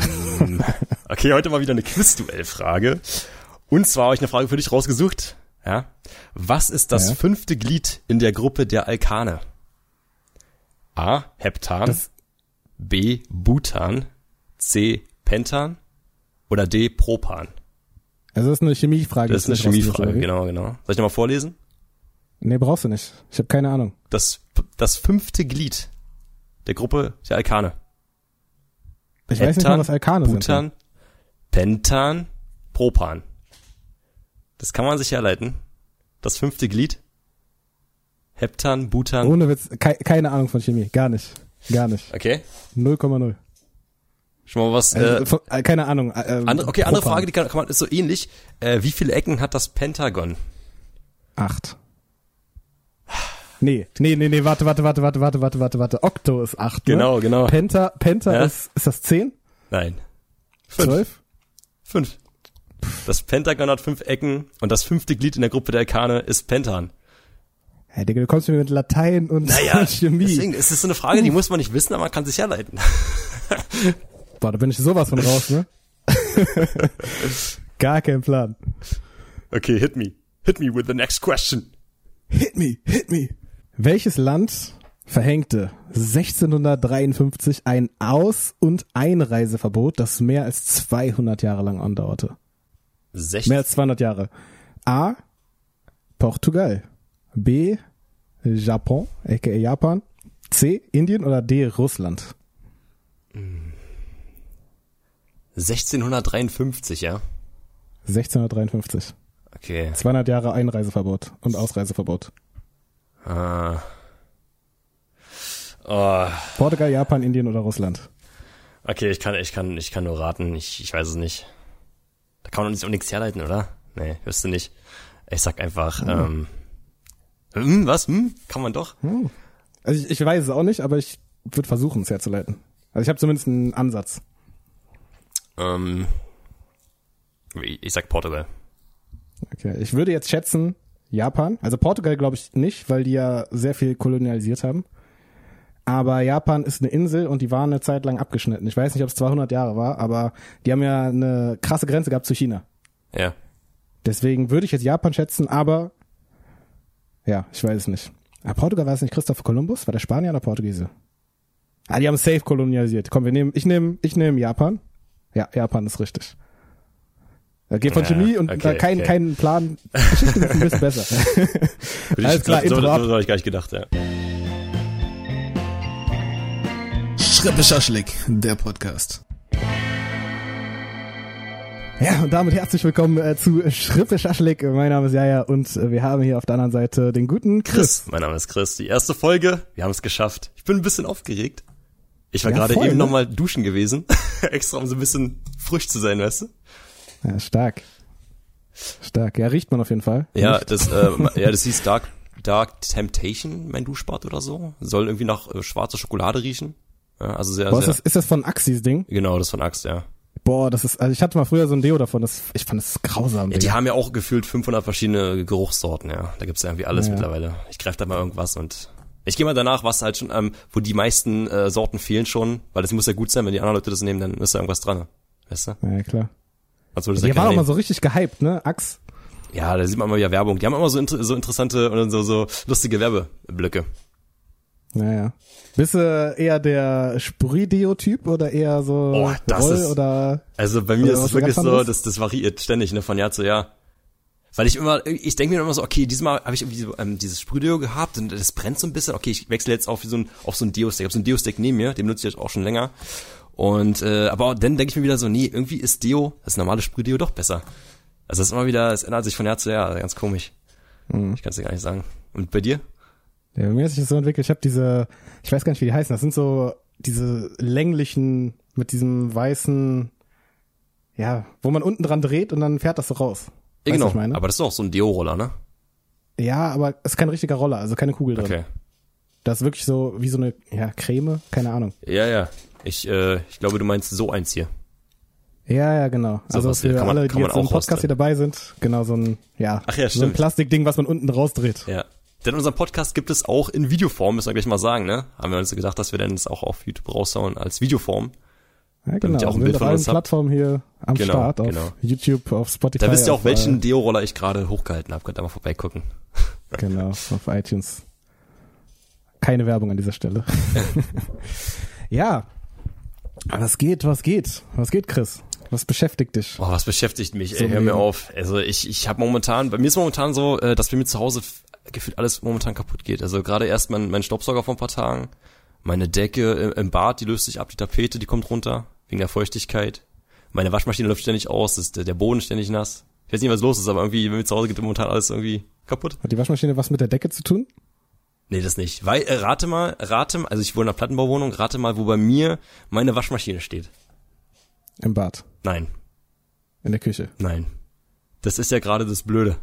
Okay, heute mal wieder eine Quizduell-Frage. Und zwar habe ich eine Frage für dich rausgesucht. Ja. Was ist das Ja. fünfte Glied in der Gruppe der Alkane? A. Heptan. Das- B. Butan. C. Pentan. Oder D. Propan. Also das ist eine Chemiefrage. Das ist eine Chemiefrage, genau, genau. Soll ich nochmal vorlesen? Nee, brauchst du nicht. Ich habe keine Ahnung. Das, das fünfte Glied der Gruppe der Alkane. Ich weiß nicht mal, was Alkane sind. Butan, Pentan, Propan. Das kann man sich herleiten. Das fünfte Glied. Heptan, Butan. Ohne Witz, kei keine Ahnung von Chemie. Gar nicht. Gar nicht. Okay. 0,0. Schon mal was. Also, Äh, von, äh, keine Ahnung. Äh, ähm, andere, okay, andere Propan. Frage, die kann, kann man, ist so ähnlich. Äh, wie viele Ecken hat das Pentagon? Acht. Nee, nee, nee, nee, warte, warte, warte, warte, warte, warte, warte, warte. Okto ist acht, ne? Genau, genau. Penta, Penta Ja. ist, ist das zehn? Nein. Fünf. Zwölf? Fünf. Das Pentagon hat fünf Ecken und das fünfte Glied in der Gruppe der Alkane ist Pentan. Hey, Digga, du kommst mir mit Latein und Chemie. deswegen ist es so eine Frage, die muss man nicht wissen, aber man kann sich herleiten. Boah, da bin ich sowas von raus, ne? Gar kein Plan. Okay, hit me. Hit me with the next question. Hit me, hit me. Welches Land verhängte 1653 ein Aus- und Einreiseverbot, das mehr als 200 Jahre lang andauerte? Sech Mehr als 200 Jahre. A. Portugal. B. Japan, aka Japan. C. Indien oder D. Russland. 1653, ja? 1653. Okay. 200 Jahre Einreiseverbot und Ausreiseverbot. Ah. Oh, Portugal, Japan, Indien oder Russland. okay, ich kann, ich kann, ich kann nur raten. Ich, ich weiß es nicht. Da kann man doch nicht- auch nichts herleiten, oder? Nee, wüsste nicht. Ich sag einfach, ähm, hm, was? Hm? Kann man doch? Also ich, ich weiß es auch nicht, aber ich würde versuchen, es herzuleiten. Also ich habe zumindest einen Ansatz. Ähm, ich ich sag Portugal. Okay. Ich würde jetzt schätzen, Japan. Also Portugal glaube ich nicht, weil die ja sehr viel kolonialisiert haben. Aber Japan ist eine Insel und die waren eine Zeit lang abgeschnitten. Ich weiß nicht, ob es 200 Jahre war, aber die haben ja eine krasse Grenze gehabt zu China. Ja. Deswegen würde ich jetzt Japan schätzen, aber ja, ich weiß es nicht. Aber Portugal war es nicht Christoph Kolumbus? War der Spanier oder Portugiese? Ah, die haben safe kolonialisiert. Komm, wir nehmen, ich nehme, ich nehme Japan. Ja, Japan ist richtig. Da geht von Ja, Chemie und okay, da kein, okay. keinen Plan. Geschichte ist ein bisschen besser. Alles klar, so, so, habe ich gar nicht gedacht, ja. Schrippe Schaschlik, der Podcast. Ja, und damit herzlich willkommen äh, zu Schrippe Schaschlik. Mein Name ist Jaja und äh, wir haben hier auf der anderen Seite den guten Chris. Chris, mein Name ist Chris. Die erste Folge, wir haben es geschafft. Ich bin ein bisschen aufgeregt. Ich war Ja, gerade eben ne? nochmal duschen gewesen. Extra, um so ein bisschen frisch zu sein, weißt du? Ja, stark. Stark. Ja, riecht man auf jeden Fall. Ja, das, äh, ja, das hieß Dark, Dark Temptation, mein Duschbad oder so. Soll irgendwie nach äh, schwarzer Schokolade riechen. Ja, also sehr, Boah, ist sehr. das, ist das von Axis Ding? Genau, das von Axt, ja. Boah, das ist, also ich hatte mal früher so ein Deo davon, das, ich fand das grausam. ja. Die haben ja auch gefühlt 500 verschiedene Geruchssorten, ja. Da gibt's ja irgendwie alles Ja. mittlerweile. Ich greife da mal irgendwas und ich gehe mal danach, was halt schon, ähm, wo die meisten äh, Sorten fehlen schon, weil das muss ja gut sein, wenn die anderen Leute das nehmen, dann ist da irgendwas dran. Weißt du? ja, klar. Würde es Die waren auch mal so richtig gehypt, ne? Axe. Ja, da sieht man immer wieder Werbung. Die haben immer so, inter so interessante und so, so lustige Werbeblöcke. Naja. Bist du eher der Sprühdeo-Typ oder eher so Oh, das Roll ist- oder Also bei mir ist es wirklich so, das, das variiert ständig, ne, von Jahr zu Jahr. Weil ich immer, ich denke mir immer so, okay, diesmal habe ich irgendwie so, ähm, dieses Sprühdeo gehabt und das brennt so ein bisschen. Okay, ich wechsle jetzt auf so ein, auf so ein Deo-Stick. Ich habe so ein Deo-Stick neben mir, den nutze ich jetzt auch schon länger. Und äh, aber dann denke ich mir wieder so, nee, irgendwie ist Deo, das normale Sprühdeo doch besser. Also das ist immer wieder, es ändert sich von Jahr zu Jahr, ganz komisch. Mhm. Ich kann es dir gar nicht sagen. Und bei dir? Ja, bei mir hat sich das so entwickelt. Ich habe diese, ich weiß gar nicht, wie die heißen. Das sind so diese länglichen mit diesem weißen, ja, wo man unten dran dreht und dann fährt das so raus. Ja, genau, aber das ist doch so ein Deo-Roller, ne? Ja, aber es ist kein richtiger Roller, also keine Kugel drin. Okay. Das ist wirklich so wie so eine, ja, Creme, keine Ahnung. Ja, ja. Ich, äh, ich glaube, du meinst so eins hier. Ja, ja, genau. So also für man- alle, die jetzt im Podcast hier dabei sind, genau so ein, ja, Ach ja, so ein. Plastikding, was man unten rausdreht. Ja. Denn unseren Podcast gibt es auch in Videoform, müssen wir gleich mal sagen, ne? Haben wir uns gedacht, dass wir dann das auch auf YouTube raushauen als Videoform. Ja, Damit ihr genau. auch ein Bild von uns habt. Plattformen hier am Genau, Start, auf genau. YouTube, auf Spotify. Da wisst ihr auch, auf, welchen äh, Deo-Roller ich gerade hochgehalten habe. Könnt ihr mal vorbeigucken. Genau, auf iTunes. Keine Werbung an dieser Stelle. ja. Was geht, was geht? Was geht, Chris? Was beschäftigt dich? Oh, was beschäftigt mich? So Ey, hör mir auf. Also ich, ich habe momentan, bei mir ist momentan so, äh, dass bei mir zu Hause gefühlt alles momentan kaputt geht. Also gerade erst mein, mein Staubsauger vor ein paar Tagen, meine Decke im, Bad, die löst sich ab, die Tapete, die kommt runter, wegen der Feuchtigkeit. Meine Waschmaschine läuft ständig aus, ist der, der Boden ständig nass. Ich weiß nicht, was los ist, aber irgendwie, bei mir zu Hause geht momentan alles irgendwie kaputt. Hat die Waschmaschine was mit der Decke zu tun? Nee, das nicht. Weil, äh, rate mal, rate mal, also ich wohne in einer Plattenbauwohnung, rate mal, wo bei mir meine Waschmaschine steht. Im Bad. Nein, In der Küche. nein. Das ist ja gerade das Blöde.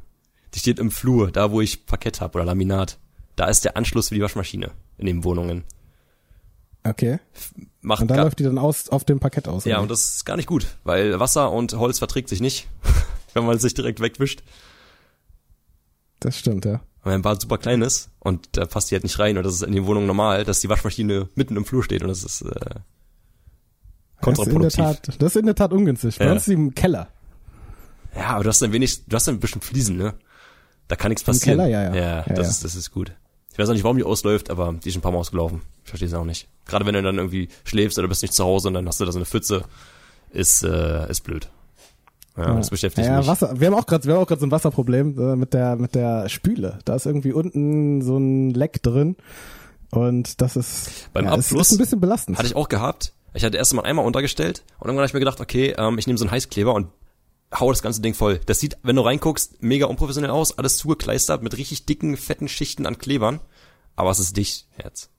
Die steht im Flur, da wo ich Parkett habe oder Laminat. Da ist der Anschluss für die Waschmaschine in den Wohnungen. Okay. Macht Und da gar, läuft die dann aus, auf dem Parkett aus. ja, und das ist gar nicht gut, weil Wasser und Holz verträgt sich nicht, wenn man es sich direkt wegwischt. das stimmt, ja. Weil mein Bad super klein ist und da passt die halt nicht rein und das ist in den Wohnungen normal, dass die Waschmaschine mitten im Flur steht und das ist äh, Das ist in der kontraproduktiv. Tat, das ist in der Tat ungünstig. Bei Ja. uns ist sie im Keller. Ja, aber du hast dann wenig, du hast dann ein bisschen Fliesen, ne? Da kann nichts passieren. Keller, ja, ja. Ja, Ja, das, ja. Ist, das ist gut. Ich weiß auch nicht, warum die ausläuft, aber die ist ein paar Mal ausgelaufen. Ich verstehe es auch nicht. Gerade wenn du dann irgendwie schläfst oder bist nicht zu Hause und dann hast du da so eine Pfütze, ist, äh, ist blöd. Ja, das beschäftigt ja, mich. Wasser. Wir haben auch gerade, wir haben auch gerade so ein Wasserproblem äh, mit der mit der Spüle. Da ist irgendwie unten so ein Leck drin und das ist Beim ja, Abfluss ist ein bisschen belastend. Hatte ich auch gehabt. Ich hatte erst mal einmal untergestellt und irgendwann habe ich mir gedacht, okay, ähm, ich nehme so einen Heißkleber und hau das ganze Ding voll. Das sieht, wenn du reinguckst, mega unprofessionell aus, alles zugekleistert mit richtig dicken, fetten Schichten an Klebern. Aber es ist dicht, Herz.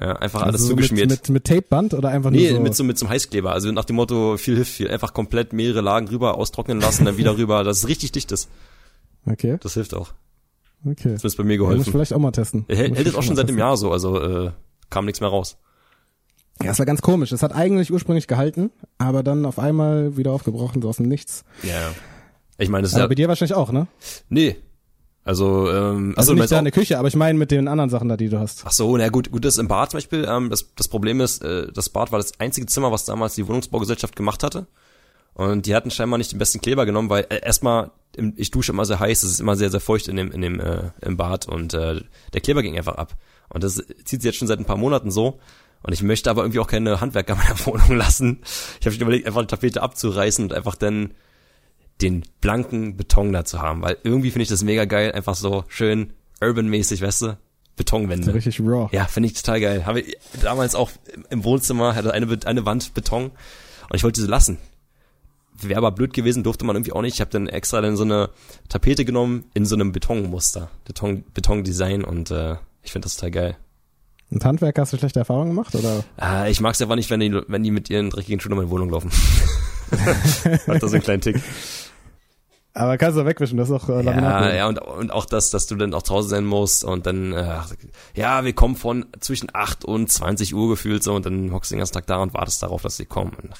Ja, einfach alles also so zugeschmiert. Mit, mit, mit Tapeband oder einfach Nee, nur so, mit so, mit so einem Heißkleber. Also nach dem Motto, viel hilft viel. Einfach komplett mehrere Lagen rüber austrocknen lassen, dann wieder rüber. Das ist richtig dicht ist. Okay, Das hilft auch. okay. Das ist bei mir Ja, muss ich geholfen. vielleicht auch mal testen. Hält, hält es auch schon seit dem testen. Jahr so, also äh, kam nichts mehr raus. Ja, es war ganz komisch. Es hat eigentlich ursprünglich gehalten, aber dann auf einmal wieder aufgebrochen, so aus dem Nichts. Ja, ja. Ich meine, das ist Aber ja, bei dir wahrscheinlich auch, ne? nee. Also, ähm, Also du nicht der Küche, aber ich meine mit den anderen Sachen da, die du hast. Ach so, na gut, gut, das im Bad zum Beispiel. Ähm, das, das Problem ist, äh, das Bad war das einzige Zimmer, was damals die Wohnungsbaugesellschaft gemacht hatte. Und die hatten scheinbar nicht den besten Kleber genommen, weil äh, erstmal, ich dusche immer sehr heiß, es ist immer sehr, sehr feucht in dem, in dem, äh, im Bad und äh, der Kleber ging einfach ab. Und das zieht sich jetzt schon seit ein paar Monaten so. Und ich möchte aber irgendwie auch keine Handwerker in meiner Wohnung lassen. Ich habe schon überlegt, einfach die Tapete abzureißen und einfach dann den blanken Beton da zu haben, weil irgendwie finde ich das mega geil, einfach so schön urban-mäßig, weißt du, Betonwände. Richtig raw. Ja, finde ich total geil. Habe ich damals auch im Wohnzimmer hatte eine eine Wand Beton und ich wollte sie lassen. Wäre aber blöd gewesen, durfte man irgendwie auch nicht. Ich habe dann extra dann so eine Tapete genommen in so einem Betonmuster, Beton Betondesign und äh, ich finde das total geil. Und Handwerker hast du schlechte Erfahrungen gemacht oder? Äh, ich mag es einfach nicht, wenn die wenn die mit ihren dreckigen Schuhen in meine Wohnung laufen. Hat da so einen kleinen Tick. Aber kannst du wegwischen, das ist auch äh, Laminat. Ja, ja und, und auch das, dass du dann auch zu Hause sein musst und dann, äh, ja, wir kommen von zwischen 8 und 20 Uhr gefühlt so und dann hockst du den ganzen Tag da und wartest darauf, dass sie kommen. Und, ach,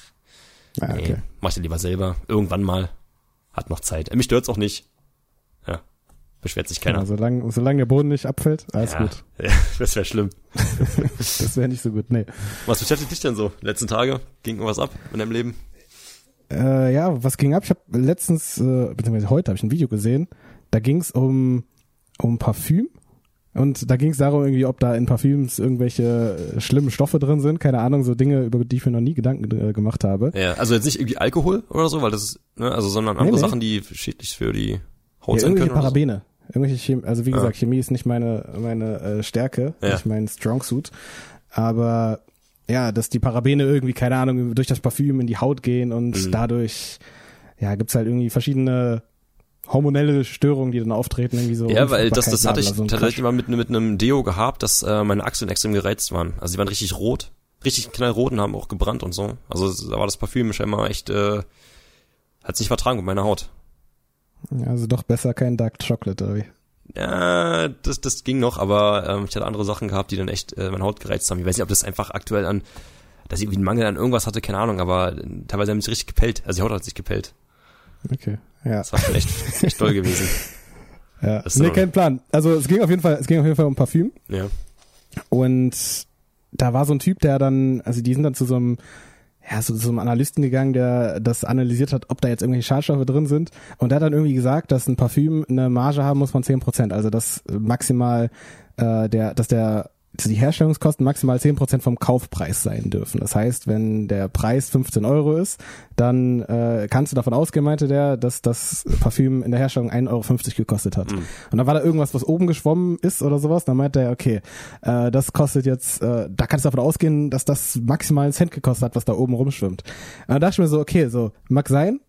Ah, nee, okay. mach dir lieber selber. Irgendwann mal. Hat noch Zeit. Äh, Mich stört's auch nicht. Ja. Beschwert sich keiner. Ja, solange, solange der Boden nicht abfällt, alles ja, gut. Ja, das wäre schlimm. Das wäre nicht so gut, nee. Was beschäftigt dich denn so? Letzten Tage? Ging irgendwas ab in deinem Leben? Äh, ja, was ging ab? Ich habe letztens, äh, beziehungsweise heute habe ich ein Video gesehen, da ging es um, um Parfüm. Und da ging es darum, irgendwie, ob da in Parfüms irgendwelche äh, schlimmen Stoffe drin sind. Keine Ahnung, so Dinge, über die ich mir noch nie Gedanken äh, gemacht habe. Ja, also jetzt nicht irgendwie Alkohol oder so, weil das ist, ne, also sondern Nee, andere nee. Sachen, die schädlich für die Haut Ja, sein können. Oder so. Parabene. Irgendwelche Chemie, also wie Ah. gesagt, Chemie ist nicht meine, meine äh, Stärke, Ja. nicht mein Strong Suit. Aber ja, dass die Parabene irgendwie, keine Ahnung, durch das Parfüm in die Haut gehen und Mhm. dadurch, ja, gibt's halt irgendwie verschiedene hormonelle Störungen, die dann auftreten, irgendwie so. Ja, weil das, das hatte ich so tatsächlich mal mit, mit einem Deo gehabt, dass äh, meine Achseln extrem gereizt waren. Also die waren richtig rot, richtig knallrot und haben auch gebrannt und so. Also da war das Parfüm scheinbar echt, äh, hat's nicht vertragen mit meiner Haut. Ja, also doch besser kein Dark Chocolate, oder wie? Ja, das, das ging noch, aber ähm, ich hatte andere Sachen gehabt, die dann echt äh, meine Haut gereizt haben. Ich weiß nicht, ob das einfach aktuell an, dass ich irgendwie einen Mangel an irgendwas hatte, keine Ahnung, aber äh, teilweise haben sie richtig gepellt. Also die Haut hat sich gepellt. Okay, ja. Das war schon echt, echt toll gewesen. ja. ist Nee, kein Plan. Also es ging auf jeden Fall, es ging auf jeden Fall um Parfüm. Ja. Und da war so ein Typ, der dann, also die sind dann zu so einem, ja, so zum Analysten gegangen, der das analysiert hat, ob da jetzt irgendwelche Schadstoffe drin sind. Und der hat dann irgendwie gesagt, dass ein Parfüm eine Marge haben muss von 10%. Also dass maximal äh, der, dass der die Herstellungskosten maximal 10% vom Kaufpreis sein dürfen. Das heißt, wenn der Preis 15 Euro ist, dann äh, kannst du davon ausgehen, meinte der, dass das Parfüm in der Herstellung 1,50 Euro gekostet hat. Mhm. Und dann war da irgendwas, was oben geschwommen ist oder sowas. Dann meinte er, okay, äh, das kostet jetzt, äh, da kannst du davon ausgehen, dass das maximal einen Cent gekostet hat, was da oben rumschwimmt. Und dann dachte ich mir so, okay, so mag sein,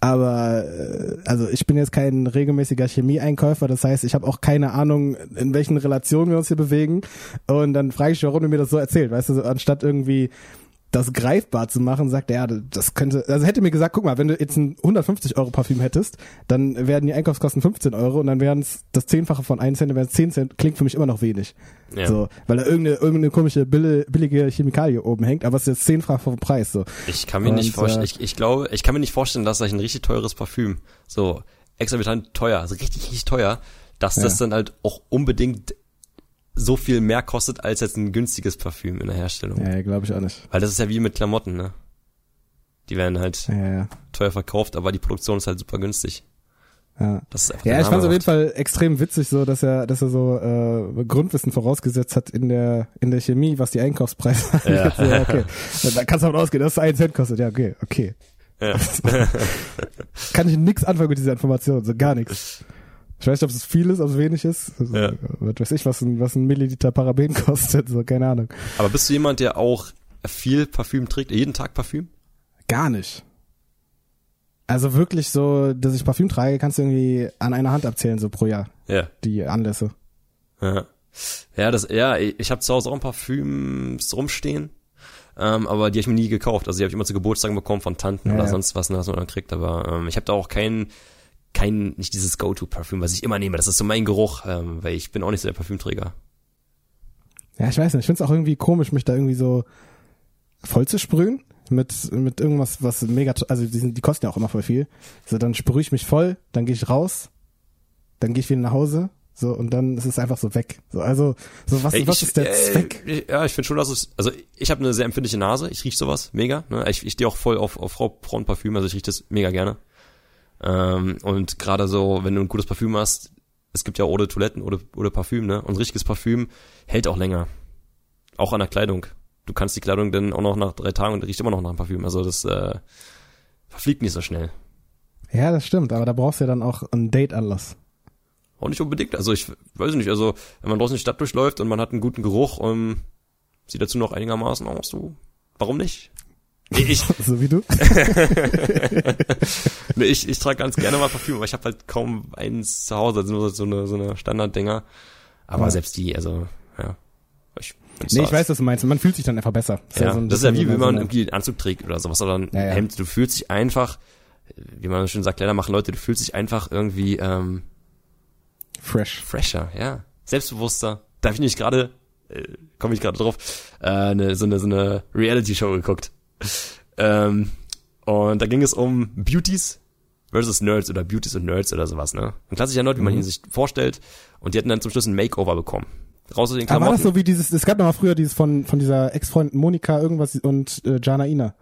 aber äh, also ich bin jetzt kein regelmäßiger Chemieeinkäufer, das heißt, ich habe auch keine Ahnung, in welchen Relationen wir uns hier bewegen. Und dann frage ich, warum du mir das so erzählt, weißt du, anstatt irgendwie das greifbar zu machen, sagt er, ja, das könnte, also hätte mir gesagt, guck mal, wenn du jetzt ein 150 Euro Parfüm hättest, dann werden die Einkaufskosten 15 Euro und dann wären es das Zehnfache von 1 Cent, dann wären es 10 Cent, klingt für mich immer noch wenig. Ja. So, weil da irgendeine, irgendeine komische billige Chemikalie oben hängt, aber es ist jetzt zehnfach vom Preis, so. Ich kann mir und, nicht vorstellen, äh, ich, ich glaube, ich kann mir nicht vorstellen, dass ich ein richtig teures Parfüm, so exorbitant teuer, also richtig, richtig teuer, dass ja. das dann halt auch unbedingt so viel mehr kostet als jetzt ein günstiges Parfüm in der Herstellung. Ja, glaube ich auch nicht. Weil das ist ja wie mit Klamotten, ne? Die werden halt ja, ja. teuer verkauft, aber die Produktion ist halt super günstig. Ja, das ist ja ich fand es auf jeden Fall extrem witzig, so dass er, dass er so äh, Grundwissen vorausgesetzt hat in der in der Chemie, was die Einkaufspreise ja. so, ja, okay. Da kannst du davon ausgehen, dass es einen Cent kostet. Ja, okay, okay. Ja. Kann ich nix anfangen mit dieser Information, so gar nichts. Ich weiß nicht, ob es viel ist, ob es wenig ist. Also, ja. Was weiß ich, was ein, was ein Milliliter Paraben kostet, so, keine Ahnung. Aber bist du jemand, der auch viel Parfüm trägt, jeden Tag Parfüm? Gar nicht. Also wirklich so, dass ich Parfüm trage, kannst du irgendwie an einer Hand abzählen, so pro Jahr. Ja. Die Anlässe. Ja. Ja, das, ja, ich habe zu Hause auch ein Parfüms rumstehen. Ähm, aber die habe ich mir nie gekauft. Also die habe ich immer zu Geburtstagen bekommen von Tanten ja, oder ja. sonst was, ne, was man dann kriegt. Aber ähm, ich habe da auch keinen kein, nicht dieses Go-To-Parfüm, was ich immer nehme. Das ist so mein Geruch, ähm, weil ich bin auch nicht so der Parfümträger. Ja, ich weiß nicht. Ich finde es auch irgendwie komisch, mich da irgendwie so voll zu sprühen mit, mit irgendwas, was mega, also die, sind, die kosten ja auch immer voll viel. So, dann sprühe ich mich voll, dann gehe ich raus, dann gehe ich wieder nach Hause, so, und dann ist es einfach so weg. So, also, so was, ich, was ist der äh, Zweck? Ja, ich finde schon, dass es, also ich habe eine sehr empfindliche Nase, ich riech sowas, mega. Ne? Ich, ich stehe auch voll auf, auf Frauenparfüm, also ich riech das mega gerne. Ähm, und gerade so, wenn du ein gutes Parfüm hast, es gibt ja de Toiletten oder, oder Parfüm, ne? Und richtiges Parfüm hält auch länger. Auch an der Kleidung. Du kannst die Kleidung dann auch noch nach drei Tagen und riecht immer noch nach einem Parfüm. Also das äh, verfliegt nicht so schnell. Ja, das stimmt, aber da brauchst du ja dann auch einen Date-Anlass. Auch nicht unbedingt. Also ich weiß nicht, also wenn man draußen die Stadt durchläuft und man hat einen guten Geruch, ähm, sieht dazu noch einigermaßen aus, so, warum nicht? Ich, so wie du? nee, ich, ich trage ganz gerne mal Parfüm, aber ich habe halt kaum eins zu Hause, also nur so eine, so eine Standarddinger. Aber ja. selbst die, also, ja. Ich nee, ich weiß, was du meinst. Man fühlt sich dann einfach besser. Das, ja, ja so das ist ja wie, wenn man irgendwie einen Anzug trägt oder sowas oder ein ja, Hemd. Du fühlst dich einfach, wie man schön sagt, Kleider machen Leute, du fühlst dich einfach irgendwie, ähm, fresh. Fresher, ja. Selbstbewusster. Da habe ich nicht gerade, äh, komme ich gerade drauf, äh, eine, so eine, so eine Reality-Show geguckt ähm, und da ging es um Beauties versus Nerds oder Beauties und Nerds oder sowas, ne? Ein klassischer Nerd, wie man mhm. ihn sich vorstellt. Und die hatten dann zum Schluss ein Makeover bekommen. Raus aus den Klamotten. Aber war das so wie dieses, es gab noch mal früher dieses von, von dieser Ex-Freundin Monika irgendwas und äh, Jana Ina.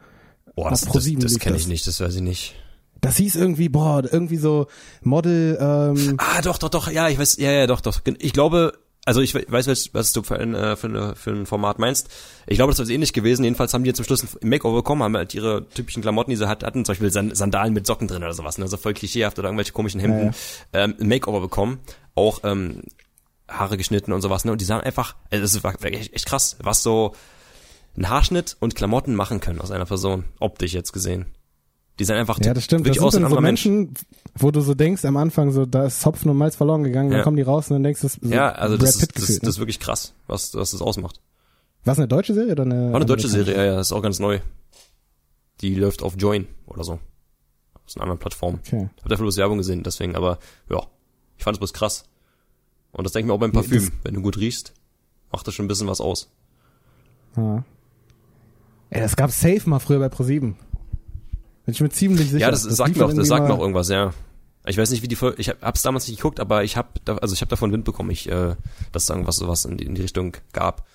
Boah, das, das, das kenne ich nicht, das weiß ich nicht. Das hieß irgendwie, boah, irgendwie so Model, ähm. Ah, doch, doch, doch, ja, ich weiß, ja, ja, doch, doch. Ich glaube, also ich weiß, was du für ein, äh, für, eine, für ein Format meinst. Ich glaube, das ist ähnlich gewesen. Jedenfalls haben die zum Schluss ein Makeover bekommen, haben halt ihre typischen Klamotten, die sie hatten, zum Beispiel Sandalen mit Socken drin oder sowas, ne? so voll klischeehaft oder irgendwelche komischen Hemden, ja, ja. Ähm, ein Makeover bekommen. Auch ähm, Haare geschnitten und sowas, ne? Und die sahen einfach, also das war echt, echt krass, was so ein Haarschnitt und Klamotten machen können aus einer Person, optisch jetzt gesehen. Die sind einfach ja, das stimmt. wirklich das sind aus so Menschen, Mensch. wo du so denkst am Anfang so, da ist Hopfen und Malz verloren gegangen, dann kommen die raus und dann denkst du, so ja, also das, ist, das, gefühlt, das, ne? ist wirklich krass, was, was das ausmacht. War es eine deutsche Serie oder eine? War eine deutsche Serie, ja, ja, das ist auch ganz neu. Die läuft auf Join oder so. Aus einer anderen Plattform. Okay. Hab dafür bloß Werbung gesehen, deswegen, aber ja, ich fand es bloß krass. Und das denke ich mir auch beim Parfüm. Nee, Wenn du gut riechst, macht das schon ein bisschen was aus. Ja. Ey, das gab safe mal früher bei ProSieben. Bin ich mir ziemlich sicher. Ja, das, das sagt mir auch, das sagt mir auch irgendwas, ja. Ich weiß nicht, wie die Folge, ich hab's damals nicht geguckt, aber ich hab, da, also ich habe davon Wind bekommen, ich, äh, dass es irgendwas sowas in die, in die Richtung gab.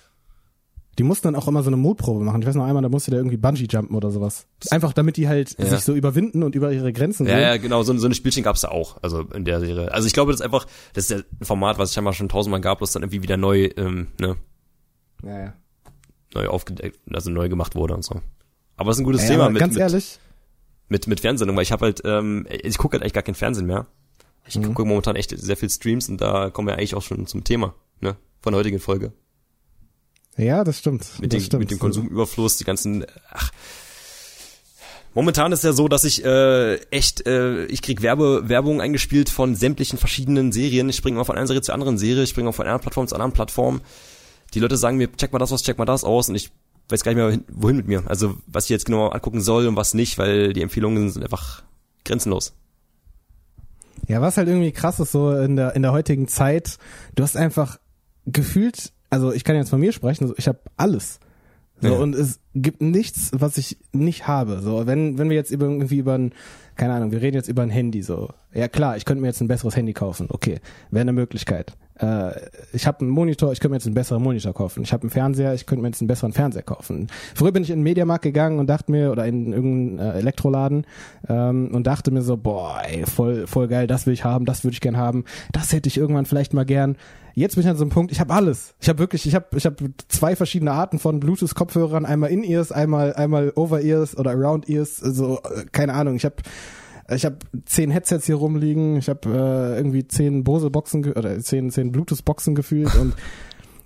Die mussten dann auch immer so eine Mutprobe machen. Ich weiß noch einmal, da musste der irgendwie Bungee jumpen oder sowas. Einfach damit die halt Ja. sich so überwinden und über ihre Grenzen Ja, gehen. ja, genau, so, so eine Spielchen gab's da auch, also in der Serie. Also ich glaube, das ist einfach, das ist ja ein Format, was es scheinbar schon tausendmal gab, bloß dann irgendwie wieder neu, ähm, ne, ja, ja. neu aufgedeckt, also neu gemacht wurde und so. Aber es ist ein gutes Ja, Thema mit, ganz mit, ehrlich, mit, mit Fernsehsendung, weil ich habe halt, ähm, ich gucke halt eigentlich gar kein Fernsehen mehr. Ich Mhm. gucke momentan echt sehr viel Streams und da kommen wir eigentlich auch schon zum Thema, ne, von der heutigen Folge. ja, das stimmt. Mit, das dem, stimmt. mit dem Konsumüberfluss, die ganzen, ach. Momentan ist ja so, dass ich äh, echt, äh, ich krieg Werbe, Werbung eingespielt von sämtlichen verschiedenen Serien. Ich springe mal von einer Serie zur anderen Serie, ich springe mal von einer Plattform zur anderen Plattform. Die Leute sagen mir, check mal das aus, check mal das aus und ich weiß gar nicht mehr, hin- wohin mit mir. Also was ich jetzt genau angucken soll und was nicht, weil die Empfehlungen sind einfach grenzenlos. Ja, was halt irgendwie krass ist so in der in der heutigen Zeit, du hast einfach gefühlt, also ich kann jetzt von mir sprechen, ich habe alles. So Ja. und es gibt nichts, was ich nicht habe. So wenn wenn wir jetzt über irgendwie über ein keine Ahnung, wir reden jetzt über ein Handy so. Ja klar, ich könnte mir jetzt ein besseres Handy kaufen. Okay, wäre eine Möglichkeit. Äh, ich habe einen Monitor, ich könnte mir jetzt einen besseren Monitor kaufen. Ich habe einen Fernseher, ich könnte mir jetzt einen besseren Fernseher kaufen. Früher bin ich in den Mediamarkt gegangen und dachte mir, oder in irgendeinen äh, Elektroladen ähm, und dachte mir so, boah, ey, voll, voll geil, das will ich haben, das würde ich gern haben, das hätte ich irgendwann vielleicht mal gern. Jetzt bin ich an so einem Punkt, ich habe alles. Ich habe wirklich, ich habe ich hab zwei verschiedene Arten von Bluetooth-Kopfhörern, einmal In-Ears, einmal, einmal Over-Ears oder Around-Ears, also äh, keine Ahnung, ich habe ich habe zehn Headsets hier rumliegen, ich habe äh, irgendwie zehn Bose-Boxen oder zehn, zehn Bluetooth-Boxen gefühlt und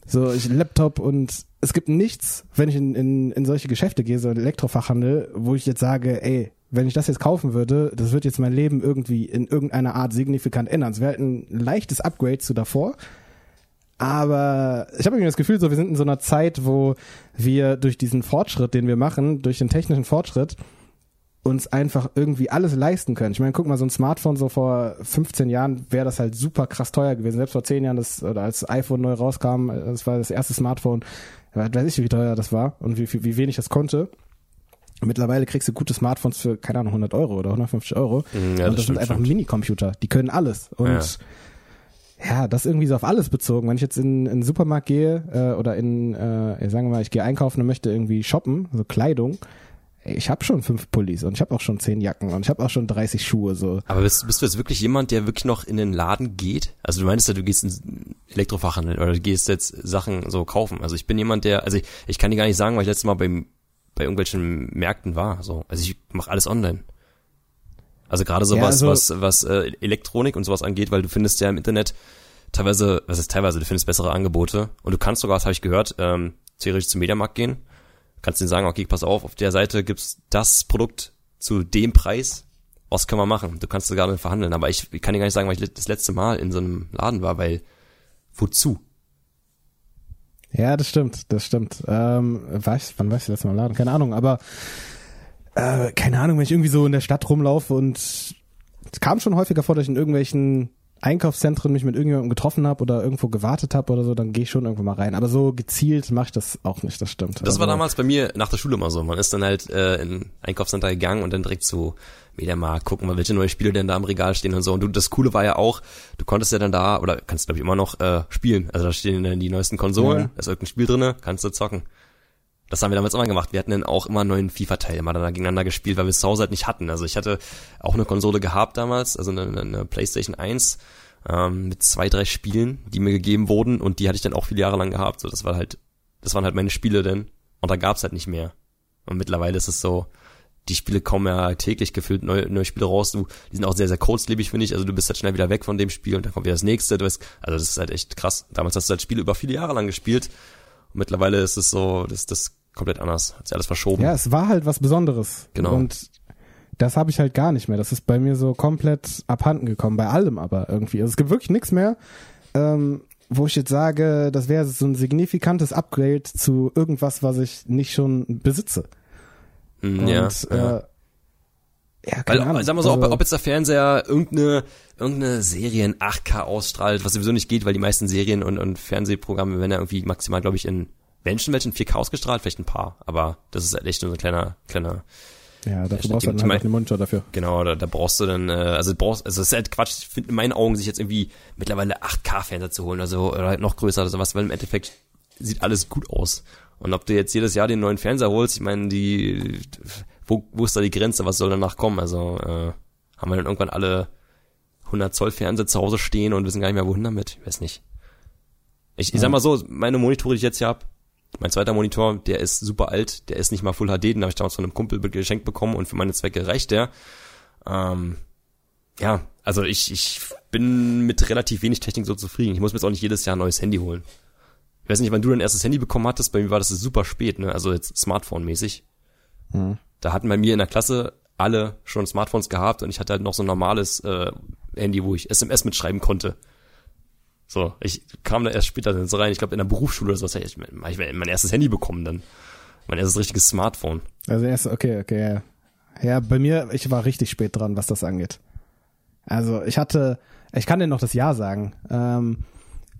so ich Laptop und es gibt nichts, wenn ich in, in, in solche Geschäfte gehe, so in Elektrofachhandel, wo ich jetzt sage, ey, wenn ich das jetzt kaufen würde, das wird jetzt mein Leben irgendwie in irgendeiner Art signifikant ändern. Es wäre halt ein leichtes Upgrade zu davor. Aber ich habe irgendwie das Gefühl, so wir sind in so einer Zeit, wo wir durch diesen Fortschritt, den wir machen, durch den technischen Fortschritt, uns einfach irgendwie alles leisten können. Ich meine, guck mal, so ein Smartphone so vor 15 Jahren wäre das halt super krass teuer gewesen. Selbst vor 10 Jahren, das, oder als iPhone neu rauskam, das war das erste Smartphone, weiß ich, wie teuer das war und wie, wie, wie wenig das konnte. Mittlerweile kriegst du gute Smartphones für, keine Ahnung, 100 Euro oder 150 Euro. Mhm, ja, und das sind einfach. Minicomputer. Die können alles. Und ja. Das irgendwie so auf alles bezogen. Wenn ich jetzt in, in den Supermarkt gehe äh, oder in, äh, sagen wir mal, ich gehe einkaufen und möchte irgendwie shoppen, so Kleidung, ich habe schon fünf Pullis und ich habe auch schon zehn Jacken und ich habe auch schon 30 Schuhe. So. Aber bist, bist du jetzt wirklich jemand, der wirklich noch in den Laden geht? Also du meinst ja, du gehst in Elektrofachhandel oder du gehst jetzt Sachen so kaufen. Also ich bin jemand, der, also ich, ich kann dir gar nicht sagen, weil ich letztes Mal beim, bei irgendwelchen Märkten war. So. Also ich mache alles online. Also gerade sowas, Ja, also- was, was äh, Elektronik und sowas angeht, weil du findest ja im Internet teilweise, was ist teilweise, du findest bessere Angebote und du kannst sogar, das habe ich gehört, ähm, theoretisch zum Mediamarkt gehen, kannst denen sagen, okay, pass auf, auf der Seite gibt's das Produkt zu dem Preis, was können wir machen? Du kannst sogar damit verhandeln, aber ich, ich kann dir gar nicht sagen, weil ich das letzte Mal in so einem Laden war, weil wozu? Ja, das stimmt, das stimmt. Ähm, ich, wann war ich das letzte Mal im Laden? Keine Ahnung, aber äh, keine Ahnung, wenn ich irgendwie so in der Stadt rumlaufe und es kam schon häufiger vor, dass ich in irgendwelchen Einkaufszentren mich mit irgendjemandem getroffen habe oder irgendwo gewartet habe oder so, dann gehe ich schon irgendwo mal rein. Aber so gezielt mache ich das auch nicht, das stimmt. Das war Also, damals bei mir nach der Schule immer so. Man ist dann halt äh, in Einkaufscenter gegangen und dann direkt zu Mediamarkt gucken, mal welche neue Spiele denn da im Regal stehen und so. Und du, das Coole war ja auch, du konntest ja dann da, oder kannst glaube ich immer noch äh, spielen. Also da stehen dann die neuesten Konsolen, Ja. da ist irgendein Spiel drinne, kannst du zocken. Das haben wir damals immer gemacht. Wir hatten dann auch immer neuen FIFA-Teil immer dann gegeneinander gespielt, weil wir es zu Hause halt nicht hatten. Also ich hatte auch eine Konsole gehabt damals, also eine, eine Playstation 1 ähm, mit zwei, drei Spielen, die mir gegeben wurden und die hatte ich dann auch viele Jahre lang gehabt. So, das war halt, das waren halt meine Spiele denn und da gab's halt nicht mehr. Und mittlerweile ist es so, die Spiele kommen ja täglich gefühlt neue, neue Spiele raus. Du, die sind auch sehr, sehr kurzlebig, finde ich. Also du bist halt schnell wieder weg von dem Spiel und dann kommt wieder das nächste. Du weißt, also das ist halt echt krass. Damals hast du halt Spiele über viele Jahre lang gespielt. Und mittlerweile ist es so, das, das komplett anders. Hat sich alles verschoben. Ja, es war halt was Besonderes. Genau. Und das habe ich halt gar nicht mehr. Das ist bei mir so komplett abhanden gekommen, bei allem aber irgendwie. Also es gibt wirklich nichts mehr, ähm, wo ich jetzt sage, das wäre so ein signifikantes Upgrade zu irgendwas, was ich nicht schon besitze. Mm, Und, ja, äh, ja. ja, Weil, keine Ahnung. sagen wir so, ob, Also- ob jetzt der Fernseher irgendeine, irgendeine Serie in 8K ausstrahlt, was sowieso nicht geht, weil die meisten Serien und, und Fernsehprogramme werden ja irgendwie maximal, glaube ich, in Menschen welchen 4K ausgestrahlt, vielleicht ein paar, aber das ist halt echt nur so ein kleiner, kleiner, Ja, dafür brauchst du halt einen Monitor dafür. genau, da, da brauchst du dann, äh, also brauchst, also es ist halt Quatsch, ich finde in meinen Augen sich jetzt irgendwie mittlerweile 8K-Fernseher zu holen, also oder halt noch größer oder sowas, weil im Endeffekt sieht alles gut aus. Und ob du jetzt jedes Jahr den neuen Fernseher holst, ich meine, die, wo, wo ist da die Grenze? Was soll danach kommen? Also, äh, haben wir dann irgendwann alle 100 Zoll Fernseher zu Hause stehen und wissen gar nicht mehr, wohin damit? Ich weiß nicht. Ich, ich sag mal so, meine Monitore, die ich jetzt hier hab, mein zweiter Monitor, der ist super alt, der ist nicht mal Full HD, den habe ich damals von einem Kumpel geschenkt bekommen und für meine Zwecke reicht der. Ähm, ja, also ich, ich bin mit relativ wenig Technik so zufrieden. Ich muss mir jetzt auch nicht jedes Jahr ein neues Handy holen. Ich weiß nicht, wann du dein erstes Handy bekommen hattest, bei mir war das super spät, ne? Also jetzt Smartphone-mäßig. Hm. Da hatten bei mir in der Klasse alle schon Smartphones gehabt und ich hatte halt noch so ein normales äh, Handy, wo ich SMS mitschreiben konnte. So, ich kam da erst später dann so rein. Ich glaube, in der Berufsschule oder so, ich, ich mein erstes Handy bekommen dann. Mein erstes richtiges Smartphone. Also erst, okay, okay, ja. Ja, bei mir, ich war richtig spät dran, was das angeht. Also ich hatte, ich kann dir noch das Jahr sagen. Ähm,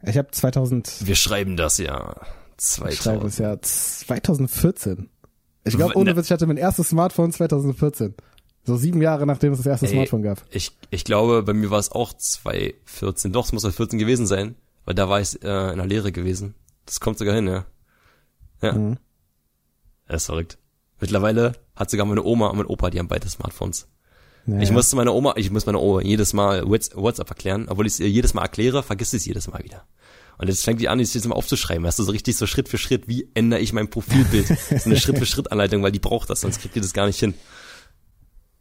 ich habe 2000. Wir schreiben das Jahr 2000. Ich schreibe das Jahr 2014. Ich glaube, ohne Ne. Witz, ich hatte mein erstes Smartphone 2014. So sieben Jahre nachdem es das erste Ey, Smartphone gab. Ich, ich glaube, bei mir war es auch 2014. Doch, es muss 2014 gewesen sein, weil da war ich äh, in der Lehre gewesen. Das kommt sogar hin, ja. Ja. Mhm. Das ist verrückt. Mittlerweile hat sogar meine Oma und mein Opa, die haben beide Smartphones. Naja. Ich musste meiner Oma, ich muss meiner Oma jedes Mal Whats- WhatsApp erklären, obwohl ich es ihr jedes Mal erkläre, vergisst sie es jedes Mal wieder. Und jetzt fängt die an, es jetzt mal aufzuschreiben, weißt du, so richtig so Schritt für Schritt, wie ändere ich mein Profilbild? so eine Schritt für Schritt Anleitung, weil die braucht das, sonst kriegt ihr das gar nicht hin.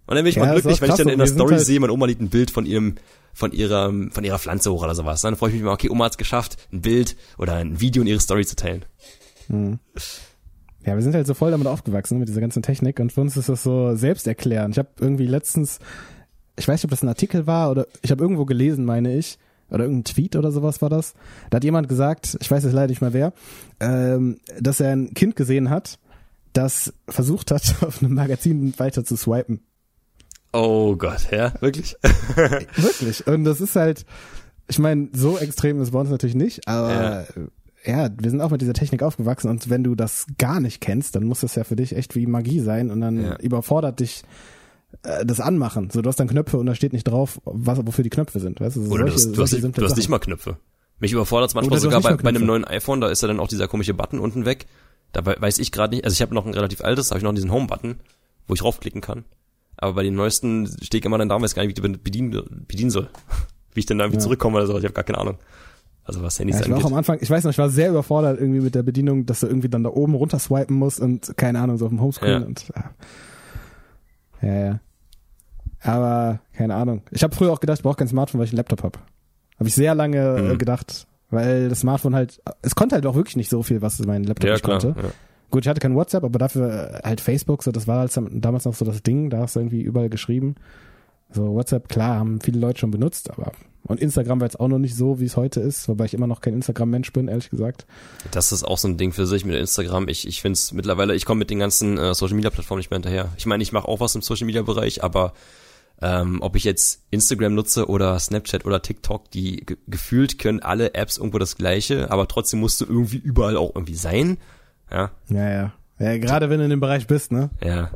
Und dann bin ich Ja, mal glücklich, wenn ich dann in der Story halt- sehe, meine Oma liegt ein Bild von ihrem, von ihrer, von ihrer Pflanze hoch oder sowas. Dann freue ich mich mal, okay, Oma hat's geschafft, ein Bild oder ein Video in ihre Story zu teilen. Ja, wir sind halt so voll damit aufgewachsen, mit dieser ganzen Technik und für uns ist das so selbsterklärend. Ich habe irgendwie letztens, ich weiß nicht, ob das ein Artikel war oder ich habe irgendwo gelesen, meine ich, oder irgendein Tweet oder sowas war das. Da hat jemand gesagt, ich weiß jetzt leider nicht mehr wer, ähm, dass er ein Kind gesehen hat, das versucht hat, auf einem Magazin weiter zu swipen. Oh Gott, ja, wirklich? Wirklich. Und das ist halt, ich meine, so extrem ist bei uns natürlich nicht, aber ja. wir sind auch mit dieser Technik aufgewachsen und wenn du das gar nicht kennst, dann muss das ja für dich echt wie Magie sein und dann Ja. überfordert dich äh, das Anmachen. So, du hast dann Knöpfe und da steht nicht drauf, was, wofür die Knöpfe sind. Weißt du, so Oder du solche- hast, du hast, simple du hast nicht mal Knöpfe. Mich überfordert manchmal Oder du sogar bei, bei einem neuen iPhone, da ist ja dann auch dieser komische Button unten weg. Da wei- weiß ich gerade nicht, also ich habe noch ein relativ altes, da habe ich noch diesen Home-Button, wo ich raufklicken kann. Aber bei den neuesten stehe ich immer dann da, weiß gar nicht, wie ich die bedienen, bedienen soll. Wie ich dann da irgendwie Ja. zurückkomme oder so, ich habe gar keine Ahnung. Also was Handys Ja, ich war auch am Anfang, ich weiß noch, ich war sehr überfordert irgendwie mit der Bedienung, dass du irgendwie dann da oben runter swipen musst und keine Ahnung, so auf dem Homescreen Ja. und ja. ja, ja. Aber keine Ahnung. Ich habe früher auch gedacht, ich brauche kein Smartphone, weil ich einen Laptop habe. Habe ich sehr lange äh, Mhm. gedacht, weil das Smartphone halt, es konnte halt auch wirklich nicht so viel, was mein Laptop Ja, nicht klar. konnte. Ja. Gut, ich hatte kein WhatsApp, aber dafür äh, halt Facebook, so das war halt damals noch so das Ding, da hast du irgendwie überall geschrieben. So WhatsApp, klar, haben viele Leute schon benutzt, aber und Instagram war jetzt auch noch nicht so, wie es heute ist, wobei ich immer noch kein Instagram-Mensch bin, ehrlich gesagt. Das ist auch so ein Ding für sich mit Instagram. Ich, ich finde es mittlerweile, ich komme mit den ganzen äh, Social Media Plattformen nicht mehr hinterher. Ich meine, ich mache auch was im Social Media Bereich, aber ähm, ob ich jetzt Instagram nutze oder Snapchat oder TikTok, die ge gefühlt können alle Apps irgendwo das gleiche, aber trotzdem musst du irgendwie überall auch irgendwie sein. Ja, Ja, ja. Ja, gerade wenn du in dem Bereich bist, ne? ja.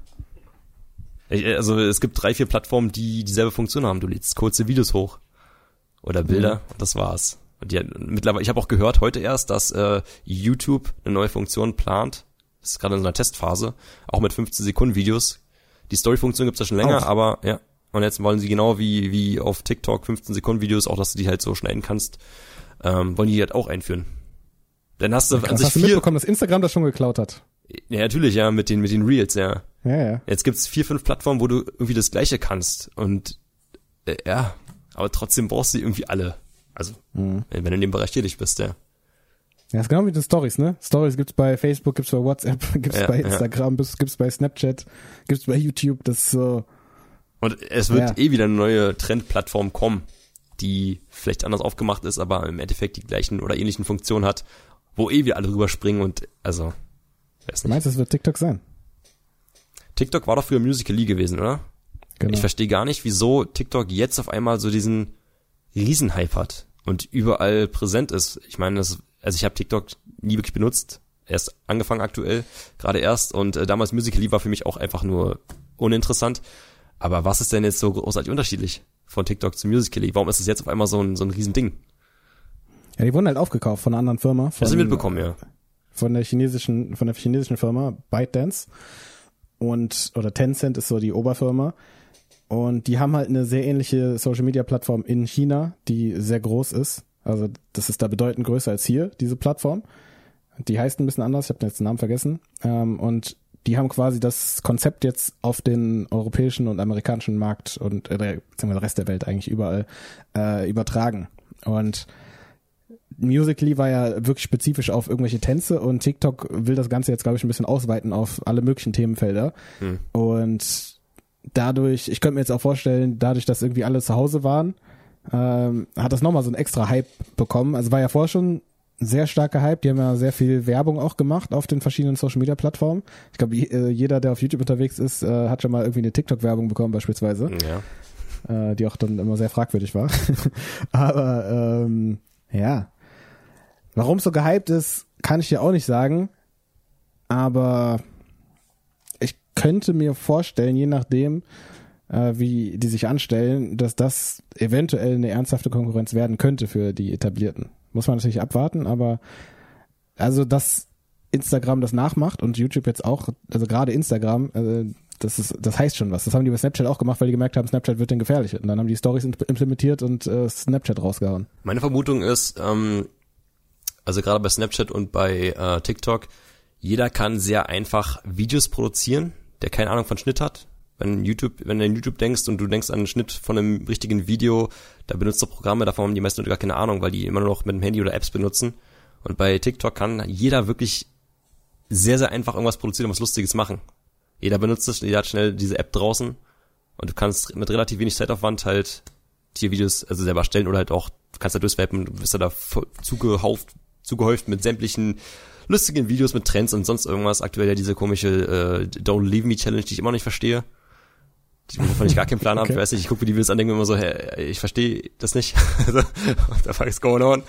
Ich, äh, also es gibt drei, vier Plattformen, die dieselbe Funktion haben. Du lädst kurze Videos hoch oder Bilder und das war's. Und die, mittlerweile, ich habe auch gehört heute erst, dass äh, YouTube eine neue Funktion plant. Das ist gerade in so einer Testphase, auch mit 15 Sekunden Videos. Die Story-Funktion gibt's ja schon länger, Auch. aber ja. Und jetzt wollen sie genau wie wie auf TikTok 15 Sekunden Videos, auch dass du die halt so schneiden kannst, ähm, wollen die halt auch einführen. Dann hast du Krass, sich hast du mitbekommen, dass Instagram das schon geklaut hat? ja natürlich ja mit den mit den Reels ja. Ja, ja. Jetzt gibt's vier, fünf Plattformen, wo du irgendwie das Gleiche kannst. Und äh, ja, aber trotzdem brauchst du die irgendwie alle. Also, Mhm. wenn du in dem Bereich tätig bist, ja. Ja, ist genau wie den Stories, ne? Stories gibt's bei Facebook, gibt's bei WhatsApp, gibt's Ja, bei ja. Instagram, gibt's gibt's bei Snapchat, gibt's bei YouTube, das so. Und es wird Ja. eh wieder eine neue Trendplattform kommen, die vielleicht anders aufgemacht ist, aber im Endeffekt die gleichen oder ähnlichen Funktionen hat, wo eh wir alle rüberspringen und also, weiß Du nicht. meinst, es wird TikTok sein? TikTok war doch früher Musical.ly gewesen, oder? Genau. Ich verstehe gar nicht, wieso TikTok jetzt auf einmal so diesen Riesenhype hat und überall präsent ist. Ich meine, das, also ich habe TikTok nie wirklich benutzt, erst angefangen aktuell, gerade erst und äh, damals Musical.ly war für mich auch einfach nur uninteressant. Aber was ist denn jetzt so großartig unterschiedlich von TikTok zu Musical.ly? Warum ist es jetzt auf einmal so ein, so ein Riesending? Ja, die wurden halt aufgekauft von einer anderen Firma. Von, Hast du mitbekommen, ja. von der chinesischen, von der chinesischen Firma ByteDance und oder Tencent ist so die Oberfirma und die haben halt eine sehr ähnliche Social Media Plattform in China, die sehr groß ist. Also das ist da bedeutend größer als hier diese Plattform. Die heißt ein bisschen anders, ich habe jetzt den Namen vergessen. Ähm, und die haben quasi das Konzept jetzt auf den europäischen und amerikanischen Markt und äh, beziehungsweise den Rest der Welt eigentlich überall äh, übertragen. Und Musically war ja wirklich spezifisch auf irgendwelche Tänze und TikTok will das Ganze jetzt, glaube ich, ein bisschen ausweiten auf alle möglichen Themenfelder. Hm. Und dadurch, ich könnte mir jetzt auch vorstellen, dadurch, dass irgendwie alle zu Hause waren, ähm, hat das nochmal so einen extra Hype bekommen. Also war ja vorher schon sehr starker Hype. Die haben ja sehr viel Werbung auch gemacht auf den verschiedenen Social Media Plattformen. Ich glaube, jeder, der auf YouTube unterwegs ist, äh, hat schon mal irgendwie eine TikTok-Werbung bekommen beispielsweise, Ja. äh, die auch dann immer sehr fragwürdig war. Aber ähm, ja, warum so gehypt ist, kann ich dir auch nicht sagen. Aber ich könnte mir vorstellen, je nachdem, äh, wie die sich anstellen, dass das eventuell eine ernsthafte Konkurrenz werden könnte für die etablierten. Muss man natürlich abwarten, aber also dass Instagram das nachmacht und YouTube jetzt auch, also gerade Instagram, äh, das ist, das heißt schon was. Das haben die bei Snapchat auch gemacht, weil die gemerkt haben, Snapchat wird den gefährlich. Und dann haben die Stories implementiert und äh, Snapchat rausgehauen. Meine Vermutung ist, ähm, also gerade bei Snapchat und bei äh, TikTok, jeder kann sehr einfach Videos produzieren, der keine Ahnung von Schnitt hat. Wenn YouTube, wenn du an YouTube denkst und du denkst an einen Schnitt von einem richtigen Video, da benutzt du Programme, davon haben die meisten Leute gar keine Ahnung, weil die immer nur noch mit dem Handy oder Apps benutzen. Und bei TikTok kann jeder wirklich sehr, sehr einfach irgendwas produzieren und was Lustiges machen. Jeder benutzt es, jeder hat schnell diese App draußen und du kannst mit relativ wenig Zeitaufwand halt Tiervideos also selber stellen oder halt auch, du kannst da durchswipen, du da, da zugehauft, zugehäuft mit sämtlichen lustigen Videos mit Trends und sonst irgendwas. Aktuell ja diese komische äh, Don't Leave Me Challenge, die ich immer noch nicht verstehe. Die, wovon ich gar keinen Plan okay. habe. Ich weiß nicht, ich gucke mir die Videos an, denke mir immer so, hey, ich verstehe das nicht. What the fuck is going on?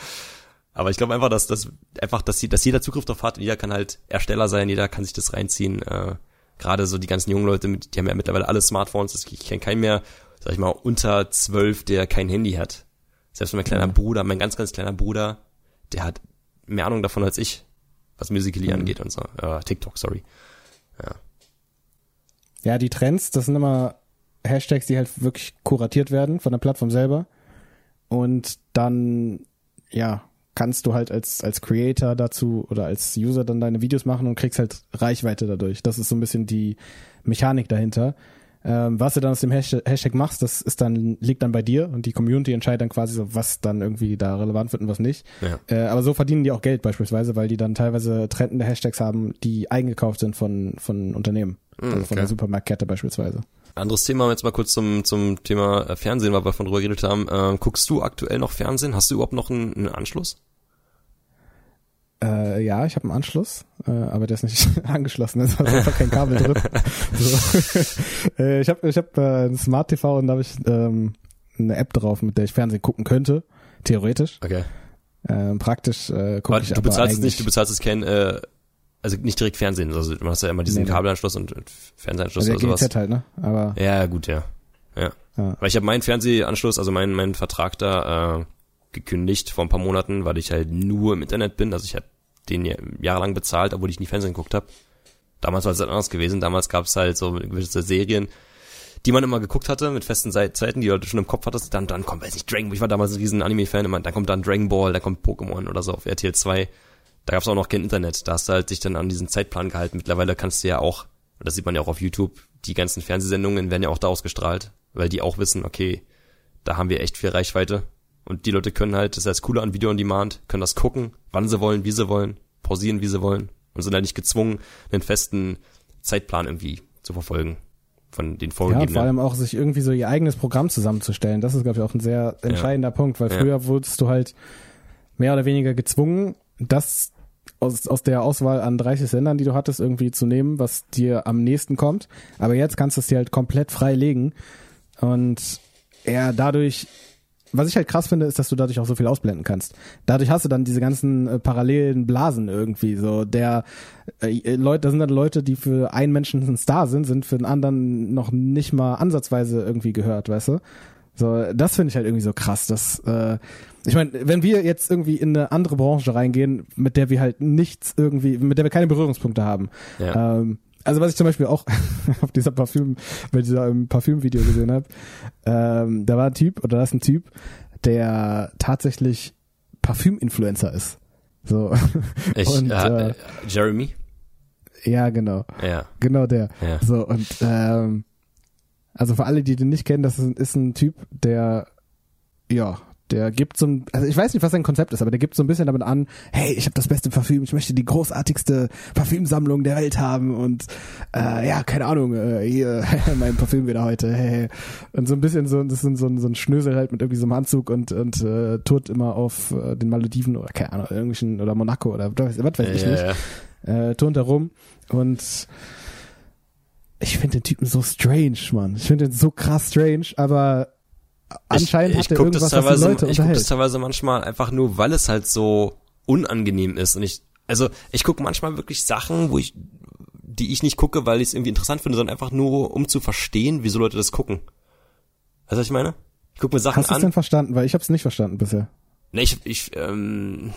Aber ich glaube einfach, dass das einfach, dass, sie, dass jeder Zugriff drauf hat, jeder kann halt Ersteller sein, jeder kann sich das reinziehen. Äh, Gerade so die ganzen jungen Leute, die haben ja mittlerweile alle Smartphones. Ich kenne keinen mehr, sag ich mal, unter zwölf, der kein Handy hat. Selbst mein kleiner mhm. Bruder, mein ganz, ganz kleiner Bruder, der hat mehr Ahnung davon als ich, was Musically mhm. angeht und so. Äh, TikTok, sorry. Ja. Ja, die Trends, das sind immer Hashtags, die halt wirklich kuratiert werden von der Plattform selber. Und dann, ja, kannst du halt als, als Creator dazu oder als User dann deine Videos machen und kriegst halt Reichweite dadurch. Das ist so ein bisschen die Mechanik dahinter. Ähm, was du dann aus dem Hashtag, Hashtag machst, das ist dann, liegt dann bei dir und die Community entscheidet dann quasi so, was dann irgendwie da relevant wird und was nicht. Ja. Äh, aber so verdienen die auch Geld beispielsweise, weil die dann teilweise trendende Hashtags haben, die eingekauft sind von, von Unternehmen. Mhm, also von okay. der Supermarktkette beispielsweise. Anderes Thema, jetzt mal kurz zum, zum Thema äh, Fernsehen, weil wir von drüber geredet haben. Ähm, guckst du aktuell noch Fernsehen? Hast du überhaupt noch einen, einen Anschluss? Äh, ja, ich habe einen Anschluss, äh, aber der ist nicht angeschlossen, da ist einfach kein Kabel drin. So. äh, ich habe ich hab, äh, ein Smart TV und da habe ich ähm, eine App drauf, mit der ich Fernsehen gucken könnte, theoretisch. Okay. Ähm, praktisch äh, gucke ich du aber bezahlst es nicht, du bezahlst es kein, äh, also nicht direkt Fernsehen, also du hast ja immer diesen Nee. Kabelanschluss und Fernsehanschluss also der oder sowas. GZ halt, ne? Aber Ja, gut, ja. Ja. Ja. Weil ich habe meinen Fernsehanschluss, also meinen meinen Vertrag da äh, gekündigt vor ein paar Monaten, weil ich halt nur im Internet bin. Also ich habe den ja- jahrelang bezahlt, obwohl ich nie Fernsehen geguckt habe. Damals war es halt anders gewesen. Damals gab es halt so gewisse Serien, die man immer geguckt hatte mit festen Zeiten, die du halt schon im Kopf hattest. Dann, dann kommt, weiß nicht, Dragon Ball. Ich war damals ein riesen Anime-Fan. Dann kommt dann Dragon Ball, dann kommt Pokémon oder so auf RTL 2. Da gab es auch noch kein Internet. Da hast du halt dich dann an diesen Zeitplan gehalten. Mittlerweile kannst du ja auch, und das sieht man ja auch auf YouTube, die ganzen Fernsehsendungen werden ja auch da ausgestrahlt, weil die auch wissen, okay, da haben wir echt viel Reichweite. Und die Leute können halt, das ist das Coole an Video on Demand, können das gucken, wann sie wollen, wie sie wollen, pausieren, wie sie wollen. Und sind halt nicht gezwungen, einen festen Zeitplan irgendwie zu verfolgen. Von den ja, und vorgegebenen. vor allem auch sich irgendwie so ihr eigenes Programm zusammenzustellen. Das ist, glaube ich, auch ein sehr entscheidender Punkt, weil Ja. früher wurdest du halt mehr oder weniger gezwungen, das aus, aus der Auswahl an 30 Sendern, die du hattest, irgendwie zu nehmen, was dir am nächsten kommt. Aber jetzt kannst du es dir halt komplett frei legen. Und ja, dadurch, was ich halt krass finde, ist, dass du dadurch auch so viel ausblenden kannst. Dadurch hast du dann diese ganzen äh, parallelen Blasen irgendwie. So der äh, Leute, da sind dann Leute, die für einen Menschen ein Star sind, sind für den anderen noch nicht mal ansatzweise irgendwie gehört, weißt du? So, das finde ich halt irgendwie so krass, dass äh, ich meine, wenn wir jetzt irgendwie in eine andere Branche reingehen, mit der wir halt nichts irgendwie, mit der wir keine Berührungspunkte haben. Ja. Ähm, also was ich zum Beispiel auch auf dieser Parfüm, bei dieser ähm, Parfümvideo gesehen habe, ähm, da war ein Typ oder da ist ein Typ, der tatsächlich Parfüm-Influencer ist. So. Ich, und, äh, äh, Jeremy? ja, genau. Ja. Genau der. Ja. So, und ähm, also für alle, die den nicht kennen, das ist, ein- ist ein Typ, der ja, der gibt so ein, also ich weiß nicht, was sein Konzept ist, aber der gibt so ein bisschen damit an, hey, ich habe das beste Parfüm, ich möchte die großartigste Parfümsammlung der Welt haben und äh, ja, keine Ahnung, äh, hier mein Parfüm wieder heute, hey. Und so ein bisschen so, das ist so ein, so ein Schnösel halt mit irgendwie so einem Anzug und und äh, tourt immer auf äh, den Malediven oder keine Ahnung, irgendwelchen oder Monaco oder was, was weiß ich ja, nicht ja. äh, turnt da rum und ich finde den Typen so strange, Mann. Ich finde den so krass strange, aber anscheinend ich, hat ich er guck irgendwas, das teilweise, Leute ich guck das teilweise manchmal einfach nur, weil es halt so unangenehm ist und ich, also ich gucke manchmal wirklich Sachen, wo ich, die ich nicht gucke, weil ich es irgendwie interessant finde, sondern einfach nur, um zu verstehen, wieso Leute das gucken. Weißt du, was ich meine? Ich gucke mir Sachen Hast du es an. denn verstanden? Weil ich habe es nicht verstanden bisher. Nee, ich, ich, ähm,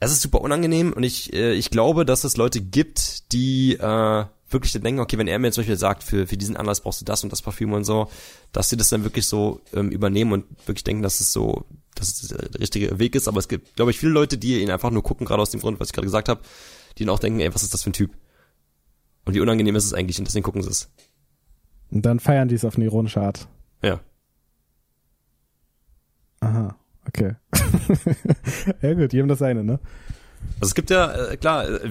es ist super unangenehm und ich, äh, ich glaube, dass es Leute gibt, die äh, wirklich denken, okay, wenn er mir zum Beispiel sagt, für, für diesen Anlass brauchst du das und das Parfüm und so, dass sie das dann wirklich so ähm, übernehmen und wirklich denken, dass es so, dass es der richtige Weg ist. Aber es gibt, glaube ich, viele Leute, die ihn einfach nur gucken, gerade aus dem Grund, was ich gerade gesagt habe, die dann auch denken, ey, was ist das für ein Typ? Und wie unangenehm ist es eigentlich und deswegen gucken sie es. Und dann feiern die es auf eine ironische Art. Ja. Aha, okay. ja gut, jedem das seine, ne? Also es gibt ja, äh, klar, äh,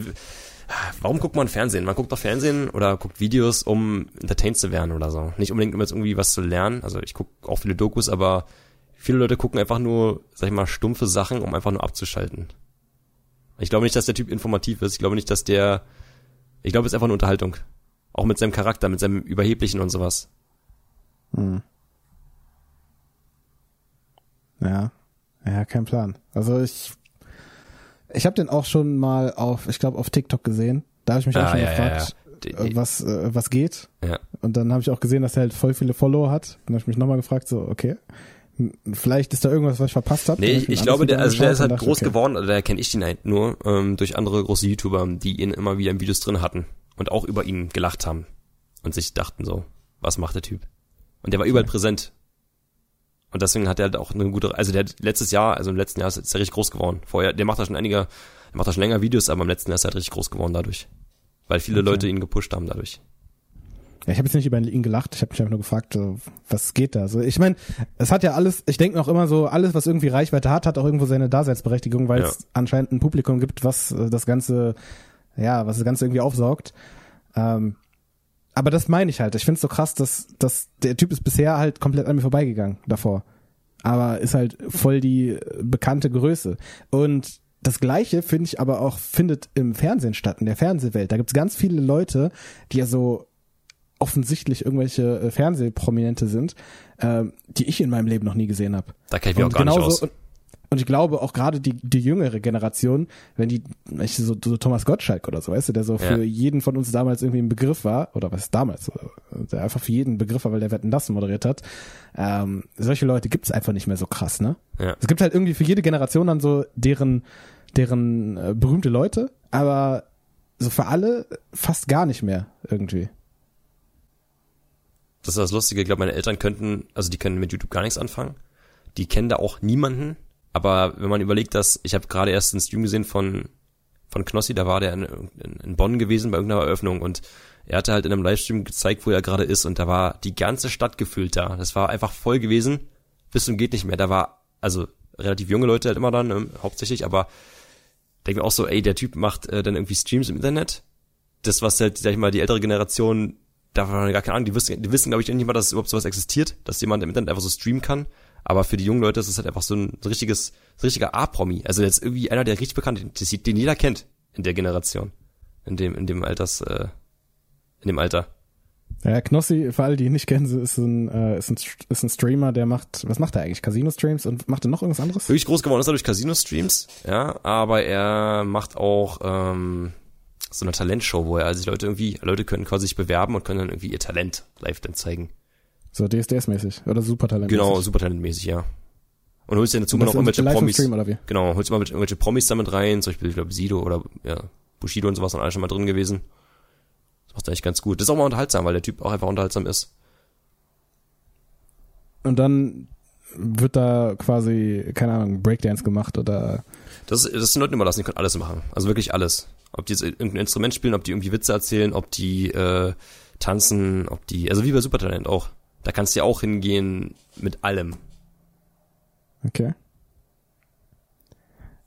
warum guckt man Fernsehen? Man guckt doch Fernsehen oder guckt Videos, um entertained zu werden oder so. Nicht unbedingt, um jetzt irgendwie was zu lernen. Also ich gucke auch viele Dokus, aber viele Leute gucken einfach nur, sag ich mal, stumpfe Sachen, um einfach nur abzuschalten. Ich glaube nicht, dass der Typ informativ ist. Ich glaube nicht, dass der, ich glaube, es ist einfach eine Unterhaltung. Auch mit seinem Charakter, mit seinem Überheblichen und sowas. Hm. Ja, ja, kein Plan. Also ich, ich habe den auch schon mal auf, ich glaube auf TikTok gesehen. Da habe ich mich auch Ah, schon ja, ja, gefragt, Die- äh, die- was äh, was geht. Ja. Und dann habe ich auch gesehen, dass er halt voll viele Follower hat. Dann habe ich mich nochmal gefragt, so okay, vielleicht ist da irgendwas, was ich verpasst habe. Nee, ich, ich glaube, der, also der ist halt groß geworden, oder der kenne ich ihn halt nur ähm, durch andere große YouTuber, die ihn immer wieder in Videos drin hatten und auch über ihn gelacht haben und sich dachten so, was macht der Typ? Und der war überall präsent. Und deswegen hat er halt auch eine gute, also der hat letztes Jahr, also im letzten Jahr ist ist er richtig groß geworden. Vorher, der macht da schon einige, der macht da schon länger Videos, aber im letzten Jahr ist er halt richtig groß geworden dadurch. Weil viele Okay. Leute ihn gepusht haben dadurch. Ja, ich habe jetzt nicht über ihn gelacht, ich habe mich einfach nur gefragt, was geht da? So, ich meine, es hat ja alles, ich denke noch immer so, alles, was irgendwie Reichweite hat, hat auch irgendwo seine Daseinsberechtigung, weil Ja. es anscheinend ein Publikum gibt, was äh, das Ganze, ja, was das Ganze irgendwie aufsaugt. Ähm, aber das meine ich halt. Ich finde es so krass, dass, dass der Typ ist bisher halt komplett an mir vorbeigegangen davor. Aber ist halt voll die äh, bekannte Größe. Und das Gleiche finde ich aber auch, findet im Fernsehen statt, in der Fernsehwelt. Da gibt's ganz viele Leute, die ja so offensichtlich irgendwelche äh, Fernsehprominente sind, ähm, die ich in meinem Leben noch nie gesehen habe. Da kenne ich mich auch gar nicht aus. Und, und ich glaube auch gerade die, die jüngere Generation, wenn die, ich, so, so Thomas Gottschalk oder so, weißt du, der so für Ja. jeden von uns damals irgendwie ein Begriff war, oder was damals, der einfach für jeden ein Begriff war, weil der Wetten das moderiert hat. Ähm, solche Leute gibt's einfach nicht mehr so krass, ne? Ja. Es gibt halt irgendwie für jede Generation dann so deren, deren äh, berühmte Leute, aber so für alle fast gar nicht mehr irgendwie. Das ist das Lustige, ich glaube, meine Eltern könnten, also die können mit YouTube gar nichts anfangen. Die kennen da auch niemanden. Aber wenn man überlegt, dass, ich habe gerade erst einen Stream gesehen von, von Knossi, da war der in, in, Bonn gewesen bei irgendeiner Eröffnung und er hatte halt in einem Livestream gezeigt, wo er gerade ist und da war die ganze Stadt gefüllt da. Das war einfach voll gewesen, bis zum geht nicht mehr. Da war, also relativ junge Leute halt immer dann, ähm, hauptsächlich, aber denke mir auch so, ey, der Typ macht äh, dann irgendwie Streams im Internet. Das, was halt, sag ich mal, die ältere Generation, da war gar keine Ahnung, die wissen, die wissen, glaube ich, nicht mal, dass überhaupt sowas existiert, dass jemand im Internet einfach so streamen kann. Aber für die jungen Leute ist es halt einfach so ein, richtiges, ein richtiger A-Promi. Also jetzt irgendwie einer, der richtig bekannt ist, den jeder kennt in der Generation. In dem, in dem Alters, äh, in dem Alter. Ja, Knossi, für alle, die ihn nicht kennen, ist ein, äh, ist ein, ist ein Streamer, der macht, was macht er eigentlich? Casino-Streams und macht er noch irgendwas anderes? Wirklich groß geworden ist er durch Casino-Streams, ja, aber er macht auch ähm, so eine Talentshow, wo er also die Leute irgendwie, Leute können quasi sich bewerben und können dann irgendwie ihr Talent live dann zeigen. So DSDS-mäßig oder Supertalent. Genau, supertalentmäßig, ja. Und holst dir dazu mal noch irgendwelche Promis. Oder wie? Genau, holst mal mit irgendwelche Promis damit rein, zum Beispiel, ich glaube, Sido oder ja, Bushido und sowas sind alle schon mal drin gewesen. Das macht eigentlich ganz gut. Das ist auch mal unterhaltsam, weil der Typ auch einfach unterhaltsam ist. Und dann wird da quasi, keine Ahnung, Breakdance gemacht oder Das, ist- das ist den Leuten überlassen, die können alles machen. Also wirklich alles. Ob die jetzt irgendein Instrument spielen, ob die irgendwie Witze erzählen, ob die äh, tanzen, ob die, also wie bei Supertalent auch. Da kannst du ja auch hingehen mit allem. okay.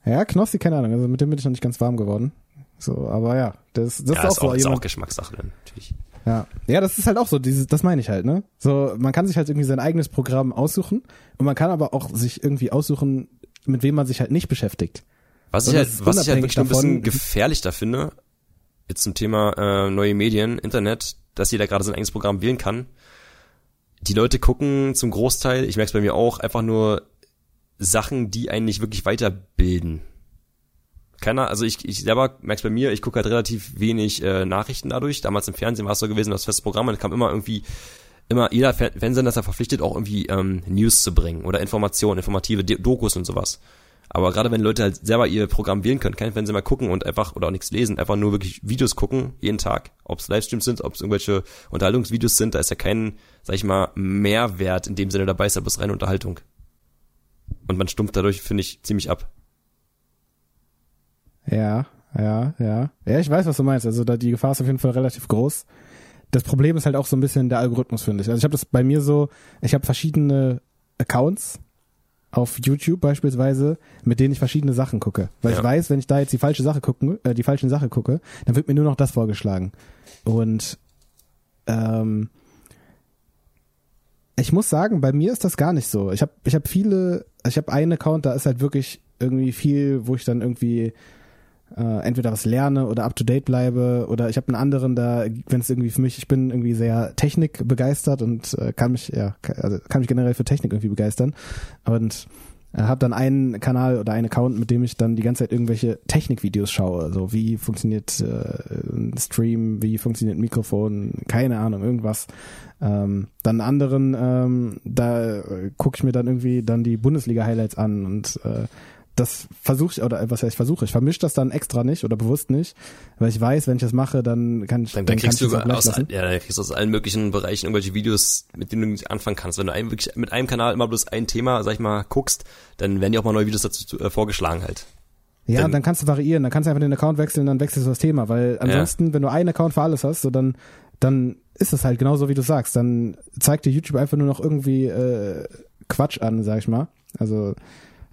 Ja, Knossi, keine Ahnung, also mit dem bin ich noch nicht ganz warm geworden. So, aber ja, das, das ja, ist auch ist so auch, ist auch Geschmackssache dann, natürlich. Ja. ja, das ist halt auch so, dieses, das meine ich halt, ne? So, man kann sich halt irgendwie sein eigenes Programm aussuchen und man kann aber auch sich irgendwie aussuchen, mit wem man sich halt nicht beschäftigt. Was Und ich halt, was ich halt wirklich nur ein bisschen davon- gefährlich da finde, jetzt zum Thema äh, neue Medien, Internet, dass jeder gerade sein eigenes Programm wählen kann. Die Leute gucken zum Großteil, ich merke es bei mir auch, einfach nur Sachen, die einen nicht wirklich weiterbilden. Keiner, also ich, ich selber merke es bei mir, ich gucke halt relativ wenig äh, Nachrichten dadurch. Damals im Fernsehen war es so gewesen, das festes Programm, und es kam immer irgendwie, immer, jeder Fer- Fernsehsender ist ja verpflichtet, auch irgendwie ähm, News zu bringen oder Informationen, informative Dokus und sowas. Aber gerade wenn Leute halt selber ihr Programm wählen können, kein Fernsehen mehr gucken und einfach, oder auch nichts lesen, einfach nur wirklich Videos gucken, jeden Tag. Ob es Livestreams sind, ob es irgendwelche Unterhaltungsvideos sind, da ist ja kein, sag ich mal, Mehrwert in dem Sinne dabei, ist ja bloß reine Unterhaltung. Und man stumpft dadurch, finde ich, ziemlich ab. Ja, ja, ja. Ja, ich weiß, was du meinst. Also da die Gefahr ist auf jeden Fall relativ groß. Das Problem ist halt auch so ein bisschen der Algorithmus, finde ich. Also ich habe das bei mir so, ich habe verschiedene Accounts auf YouTube beispielsweise, mit denen ich verschiedene Sachen gucke. Weil Ja. ich weiß, wenn ich da jetzt die falsche Sache gucken, äh, die falschen Sache gucke, dann wird mir nur noch das vorgeschlagen. Und ähm, ich muss sagen, bei mir ist das gar nicht so. Ich habe ich hab viele, ich habe einen Account, da ist halt wirklich irgendwie viel, wo ich dann irgendwie äh, entweder was lerne oder up to date bleibe oder ich habe einen anderen da, wenn es irgendwie für mich, ich bin irgendwie sehr Technik begeistert und äh, kann mich ja also kann mich generell für Technik irgendwie begeistern und äh, habe dann einen Kanal oder einen Account, mit dem ich dann die ganze Zeit irgendwelche Technikvideos schaue, so wie funktioniert äh, Stream, wie funktioniert Mikrofon, keine Ahnung, irgendwas. Ähm, dann anderen, ähm, da äh, gucke ich mir dann irgendwie dann die Bundesliga-Highlights an und äh, das versuche ich, oder was heißt ich versuche, ich vermische das dann extra nicht oder bewusst nicht, weil ich weiß, wenn ich das mache, dann kann ich, Dann, dann, dann kann kriegst ich du das aus, lassen. ja, dann kriegst du aus allen möglichen Bereichen irgendwelche Videos, mit denen du nicht anfangen kannst. Wenn du einem, wirklich mit einem Kanal immer bloß ein Thema, sag ich mal, guckst, dann werden dir auch mal neue Videos dazu zu- äh, vorgeschlagen halt. Ja, Dann- dann kannst du variieren, dann kannst du einfach den Account wechseln, dann wechselst du das Thema, weil ansonsten, wenn du einen Account für alles hast, so dann, dann ist es halt genauso, wie du sagst. Dann zeigt dir YouTube einfach nur noch irgendwie äh, Quatsch an, sag ich mal. Also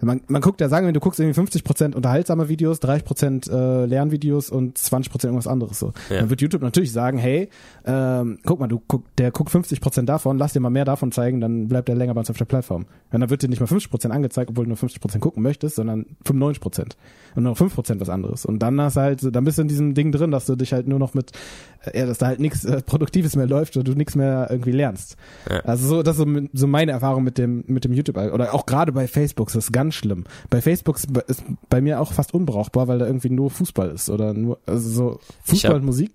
man, man guckt ja, sagen wir, du guckst irgendwie 50% unterhaltsame Videos, 30% äh, Lernvideos und 20% irgendwas anderes so. Ja. Dann wird YouTube natürlich sagen, hey, ähm, guck mal, du guck, der guckt 50% davon, lass dir mal mehr davon zeigen, dann bleibt er länger bei uns auf der Plattform. Und dann wird dir nicht mal 50% angezeigt, obwohl du nur 50% gucken möchtest, sondern 95% und nur noch 5% was anderes. Und dann hast du halt, dann bist du in diesem Ding drin, dass du dich halt nur noch mit, äh, ja, dass da halt nichts äh, Produktives mehr läuft oder du nichts mehr irgendwie lernst. Ja. Also so, das ist so, so meine Erfahrung mit dem, mit dem YouTube, oder auch gerade bei Facebook, das ist ganz schlimm. Bei Facebook ist bei- mir auch fast unbrauchbar, weil da irgendwie nur Fußball ist oder nur, also so Fußball hab- und Musik.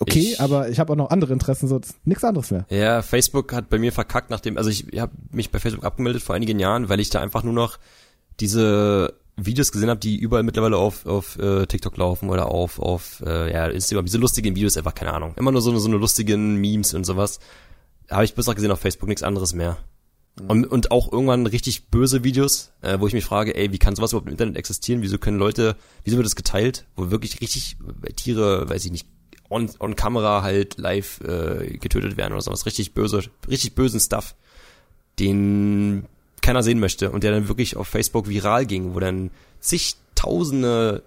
Okay, ich- aber ich habe auch noch andere Interessen, so nichts anderes mehr. Ja, Facebook hat bei mir verkackt, nachdem, also ich habe mich bei Facebook abgemeldet vor einigen Jahren, weil ich da einfach nur noch diese Videos gesehen habe, die überall mittlerweile auf, auf äh, TikTok laufen oder auf, auf äh, ja, Instagram, diese lustigen Videos, einfach keine Ahnung. Immer nur so, eine- so eine lustigen Memes und sowas. Habe ich bisher gesehen auf Facebook, nichts anderes mehr. Und, und auch irgendwann richtig böse Videos, äh, wo ich mich frage, ey, wie kann sowas überhaupt im Internet existieren? Wieso können Leute, wieso wird das geteilt? Wo wirklich richtig äh, Tiere, weiß ich nicht, on, on Kamera halt live äh, getötet werden oder sowas. Richtig böse, richtig bösen Stuff, den keiner sehen möchte und der dann wirklich auf Facebook viral ging, wo dann zigtausende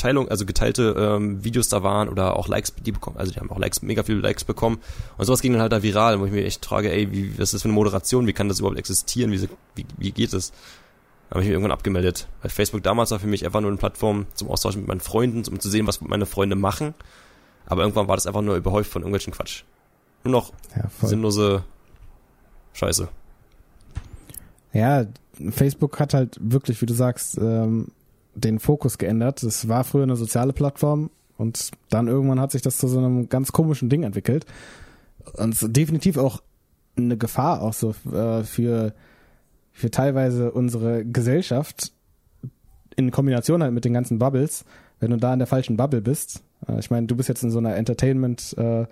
Teilung, also geteilte ähm, Videos da waren oder auch Likes, die bekommen, also die haben auch Likes, mega viele Likes bekommen und sowas ging dann halt da viral, wo ich mir echt frage, ey, wie, was ist das für eine Moderation, wie kann das überhaupt existieren, wie, wie, wie geht es? Da habe ich mich irgendwann abgemeldet, weil Facebook damals war für mich einfach nur eine Plattform zum Austausch mit meinen Freunden, um zu sehen, was meine Freunde machen, aber irgendwann war das einfach nur überhäuft von irgendwelchen Quatsch. Nur noch Ja, sinnlose Scheiße. Ja, Facebook hat halt wirklich, wie du sagst, ähm, den Fokus geändert. Es war früher eine soziale Plattform und dann irgendwann hat sich das zu so einem ganz komischen Ding entwickelt. Und es definitiv auch eine Gefahr auch so äh, für, für teilweise unsere Gesellschaft in Kombination halt mit den ganzen Bubbles, wenn du da in der falschen Bubble bist. Äh, ich meine, du bist jetzt in so einer Entertainment, äh,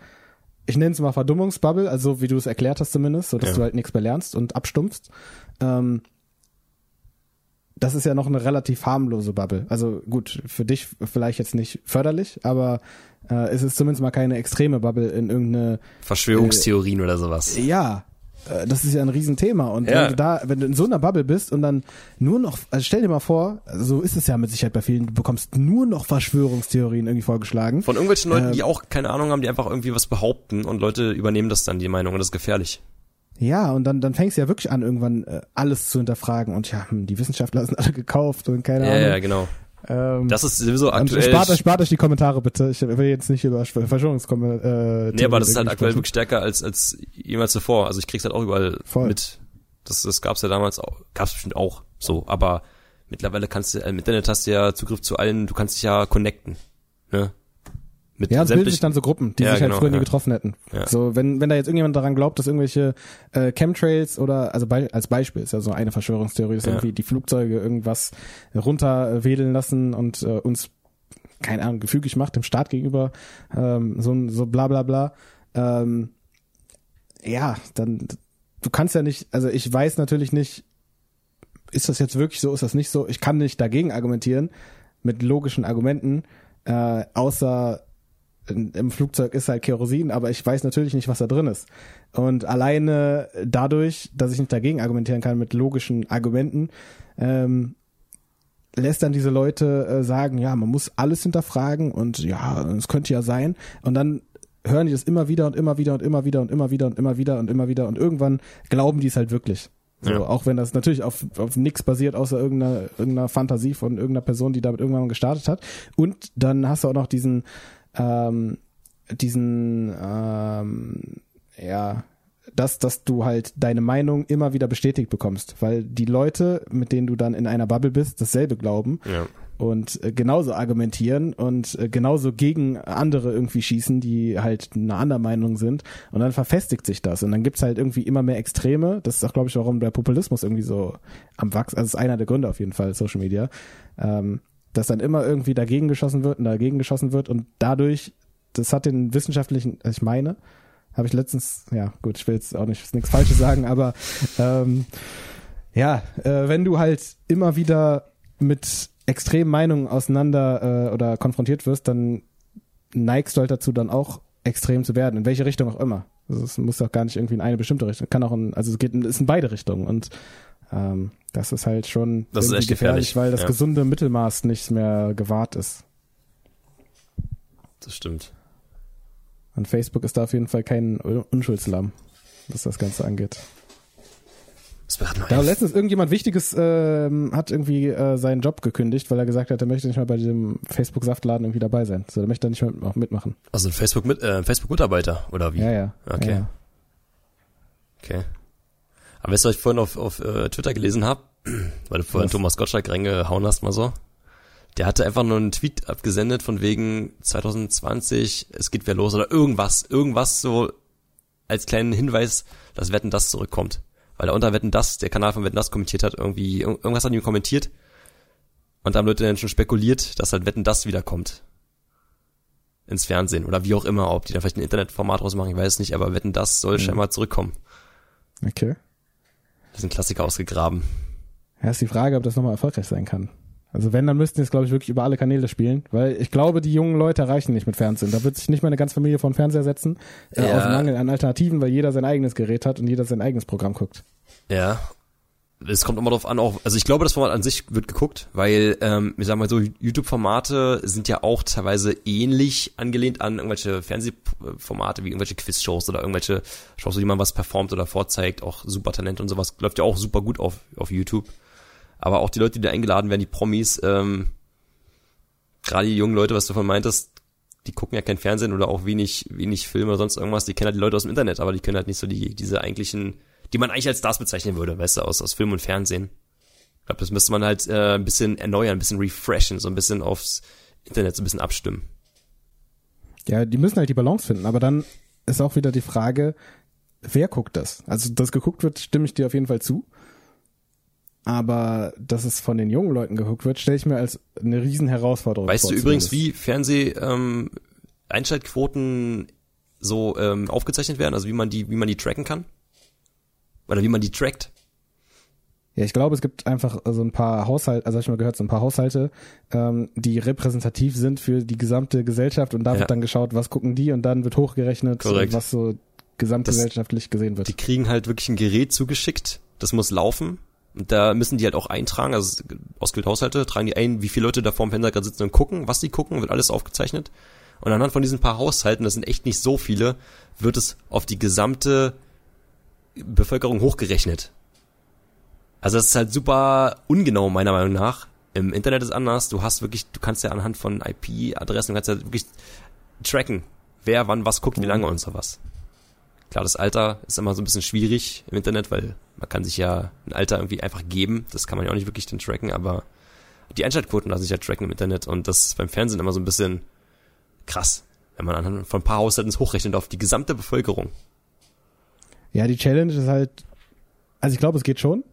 ich nenne es mal Verdummungsbubble, also wie du es erklärt hast zumindest, so dass Ja. du halt nichts mehr lernst und abstumpfst. Ähm, das ist ja noch eine relativ harmlose Bubble. Also gut, für dich vielleicht jetzt nicht förderlich, aber äh, es ist zumindest mal keine extreme Bubble in irgendeine Verschwörungstheorien oder sowas. ja, äh, das ist ja ein Riesenthema. Und Ja. wenn du da, wenn du in so einer Bubble bist und dann nur noch, also stell dir mal vor, so ist es ja mit Sicherheit bei vielen, du bekommst nur noch Verschwörungstheorien irgendwie vorgeschlagen. Von irgendwelchen Leuten, Ähm, die auch keine Ahnung haben, die einfach irgendwie was behaupten und Leute übernehmen das dann, die Meinung, und das ist gefährlich. Ja, und dann, dann fängst du ja wirklich an, irgendwann äh, alles zu hinterfragen. Und ja, hm, die Wissenschaftler sind alle gekauft und keine Ja, Ahnung. ja, genau. Ähm, Das ist sowieso und aktuell. spart, euch, spart euch die Kommentare bitte. Ich will jetzt nicht über Verschwörungskommentare. Äh, nee, aber das ist halt aktuell wirklich stärker als, als jemals zuvor. Also ich krieg's halt auch überall Voll. mit. Das, das gab's ja damals auch, gab's bestimmt auch so, aber mittlerweile kannst du, äh, im Internet hast du ja Zugriff zu allen, du kannst dich ja connecten. Ne? Mit Ja, es bilden sich dann so Gruppen, die Ja, sich halt genau, früher nie ja. getroffen hätten. Ja. So, wenn, wenn da jetzt irgendjemand daran glaubt, dass irgendwelche äh, Chemtrails oder, also bei, als Beispiel ist ja so eine Verschwörungstheorie, dass Ja. irgendwie die Flugzeuge irgendwas runterwedeln lassen und äh, uns, keine Ahnung, gefügig macht dem Staat gegenüber, ähm, so, so bla bla bla. Ähm, ja, dann, du kannst ja nicht, also ich weiß natürlich nicht, ist das jetzt wirklich so, ist das nicht so? Ich kann nicht dagegen argumentieren mit logischen Argumenten, äh, außer im Flugzeug ist halt Kerosin, aber ich weiß natürlich nicht, was da drin ist. Und alleine dadurch, dass ich nicht dagegen argumentieren kann mit logischen Argumenten, ähm, lässt dann diese Leute äh, sagen, ja, man muss alles hinterfragen und ja, es könnte ja sein. Und dann hören die das immer wieder und immer wieder und immer wieder und immer wieder und immer wieder und immer wieder und irgendwann glauben die es halt wirklich. So, Ja. auch wenn das natürlich auf, auf nichts basiert, außer irgendeiner, irgendeiner Fantasie von irgendeiner Person, die damit irgendwann mal gestartet hat. Und dann hast du auch noch diesen, ähm, diesen, ähm, ja, dass, dass du halt deine Meinung immer wieder bestätigt bekommst, weil die Leute, mit denen du dann in einer Bubble bist, dasselbe glauben ja. und äh, genauso argumentieren und äh, genauso gegen andere irgendwie schießen, die halt eine andere Meinung sind und dann verfestigt sich das und dann gibt's halt irgendwie immer mehr Extreme. Das ist auch, glaube ich, warum der Populismus irgendwie so am Wachs, also ist einer der Gründe auf jeden Fall, Social Media, ähm, dass dann immer irgendwie dagegen geschossen wird und dagegen geschossen wird und dadurch, das hat den wissenschaftlichen, also ich meine, habe ich letztens, ja gut, ich will jetzt auch nicht nichts Falsches sagen, aber ähm, ja, äh, wenn du halt immer wieder mit extremen Meinungen auseinander äh, oder konfrontiert wirst, dann neigst du halt dazu, dann auch extrem zu werden, in welche Richtung auch immer. Also es muss auch gar nicht irgendwie in eine bestimmte Richtung, kann auch in, also es geht, in- ist in beide Richtungen und ähm, das ist halt schon Das ist echt gefährlich, weil das ja. gesunde Mittelmaß nicht mehr gewahrt ist. Das stimmt. Und Facebook ist da auf jeden Fall kein Unschuldslamm, was das Ganze angeht. Da letztens irgendjemand Wichtiges ähm, hat irgendwie äh, seinen Job gekündigt, weil er gesagt hat, er möchte nicht mehr bei diesem Facebook-Saftladen irgendwie dabei sein. So, der möchte da nicht mehr mit- mitmachen. Also ein Facebook mit, äh, Facebook-Mitarbeiter, oder wie? Ja, ja. Okay. Ja, ja. Okay. Aber weißt du, was ich vorhin auf, auf äh, Twitter gelesen habe, weil du vorhin Was? Thomas Gottschalk reingehauen hast, mal so. Der hatte einfach nur einen Tweet abgesendet von wegen 2020, es geht wieder los oder irgendwas, irgendwas so als kleinen Hinweis, dass Wetten das zurückkommt. Weil er unter Wetten das, der Kanal von Wetten das kommentiert hat, irgendwie, irg- irgendwas hat ihm kommentiert. Und da haben Leute dann schon spekuliert, dass halt Wetten das wiederkommt. Ins Fernsehen oder wie auch immer, ob die da vielleicht ein Internetformat rausmachen, ich weiß es nicht, aber Wetten das soll scheinbar zurückkommen. Okay. Das ist ein Klassiker ausgegraben. Ja, ist die Frage, ob das nochmal erfolgreich sein kann. Also wenn, dann müssten es, glaube ich, wirklich über alle Kanäle spielen, weil ich glaube, die jungen Leute erreichen nicht mit Fernsehen. Da wird sich nicht mal eine ganze Familie vor den Fernseher setzen, äh, Ja. den Mangel an Alternativen, weil jeder sein eigenes Gerät hat und jeder sein eigenes Programm guckt. Ja. Es kommt immer drauf an, auch, also ich glaube, das Format an sich wird geguckt, weil, ähm, ich sag mal so, YouTube-Formate sind ja auch teilweise ähnlich angelehnt an irgendwelche Fernsehformate wie irgendwelche Quiz-Shows oder irgendwelche Shows, wo jemand was performt oder vorzeigt, auch Supertalent und sowas, läuft ja auch super gut auf, auf YouTube. Aber auch die Leute, die da eingeladen werden, die Promis, ähm, gerade die jungen Leute, was du von meintest, die gucken ja kein Fernsehen oder auch wenig, wenig Filme oder sonst irgendwas, die kennen halt die Leute aus dem Internet, aber die können halt nicht so die, diese eigentlichen, die man eigentlich als Stars bezeichnen würde, weißt du, aus, aus Film und Fernsehen. Ich glaube, das müsste man halt äh, ein bisschen erneuern, ein bisschen refreshen, so ein bisschen aufs Internet so ein bisschen abstimmen. Ja, die müssen halt die Balance finden, aber dann ist auch wieder die Frage, wer guckt das? Also, dass geguckt wird, stimme ich dir auf jeden Fall zu. Aber dass es von den jungen Leuten geguckt wird, stelle ich mir als eine riesen Herausforderung Weißt vor. du übrigens, wie Fernseh ähm, Einschaltquoten so ähm, aufgezeichnet werden, also wie man die, wie man die tracken kann? Oder wie man die trackt? Ja, ich glaube, es gibt einfach so ein paar Haushalte, also hab ich mal gehört, so ein paar Haushalte, ähm, die repräsentativ sind für die gesamte Gesellschaft und da Ja. wird dann geschaut, was gucken die und dann wird hochgerechnet, Korrekt. was so gesamtgesellschaftlich gesehen wird. Die kriegen halt wirklich ein Gerät zugeschickt, das muss laufen. Und da müssen die halt auch eintragen, also ausgewählte Haushalte, tragen die ein, wie viele Leute da vorm Fenster gerade sitzen und gucken, was die gucken, wird alles aufgezeichnet. Und anhand von diesen paar Haushalten, das sind echt nicht so viele, wird es auf die gesamte Bevölkerung hochgerechnet. Also das ist halt super ungenau, meiner Meinung nach. Im Internet ist anders. Du hast wirklich, du kannst ja anhand von IP-Adressen, kannst ja wirklich tracken, wer wann was guckt, wie lange und sowas. Klar, das Alter ist immer so ein bisschen schwierig im Internet, weil man kann sich ja ein Alter irgendwie einfach geben. Das kann man ja auch nicht wirklich dann tracken, aber die Einschaltquoten lassen sich ja tracken im Internet und das ist beim Fernsehen immer so ein bisschen krass, wenn man anhand von ein paar Haushalten hochrechnet auf die gesamte Bevölkerung. Ja, die Challenge ist halt, also ich glaube, es geht schon,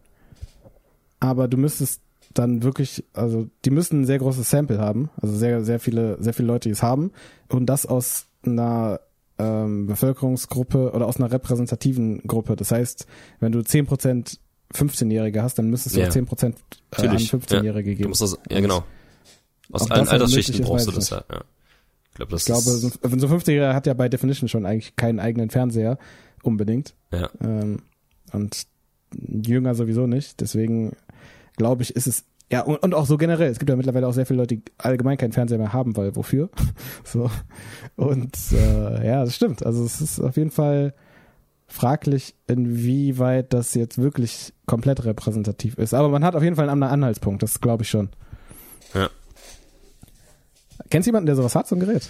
aber du müsstest dann wirklich, also die müssen ein sehr großes Sample haben, also sehr, sehr viele, sehr viele Leute, die es haben und das aus einer ähm, Bevölkerungsgruppe oder aus einer repräsentativen Gruppe. Das heißt, wenn du 10% 15-Jährige hast, dann müsstest du Ja. auch 10% äh, an Natürlich, 15-Jährige Du geben. musst das, ja genau. Aus ob allen Altersschichten brauchst du das ja. ja. Ich glaube, das Ich glaube, ist, so, ein- so ein 15-Jähriger hat ja bei Definition schon eigentlich keinen eigenen Fernseher unbedingt. ja. Ähm, und jünger sowieso nicht. Deswegen glaube ich, ist es ja und, und auch so generell. Es gibt ja mittlerweile auch sehr viele Leute, die allgemein keinen Fernseher mehr haben, weil wofür? so und äh, ja, das stimmt. Also es ist auf jeden Fall fraglich, inwieweit das jetzt wirklich komplett repräsentativ ist. Aber man hat auf jeden Fall einen anderen Anhaltspunkt. Das glaube ich schon. Ja. Kennst du jemanden, der sowas hat, so ein Gerät?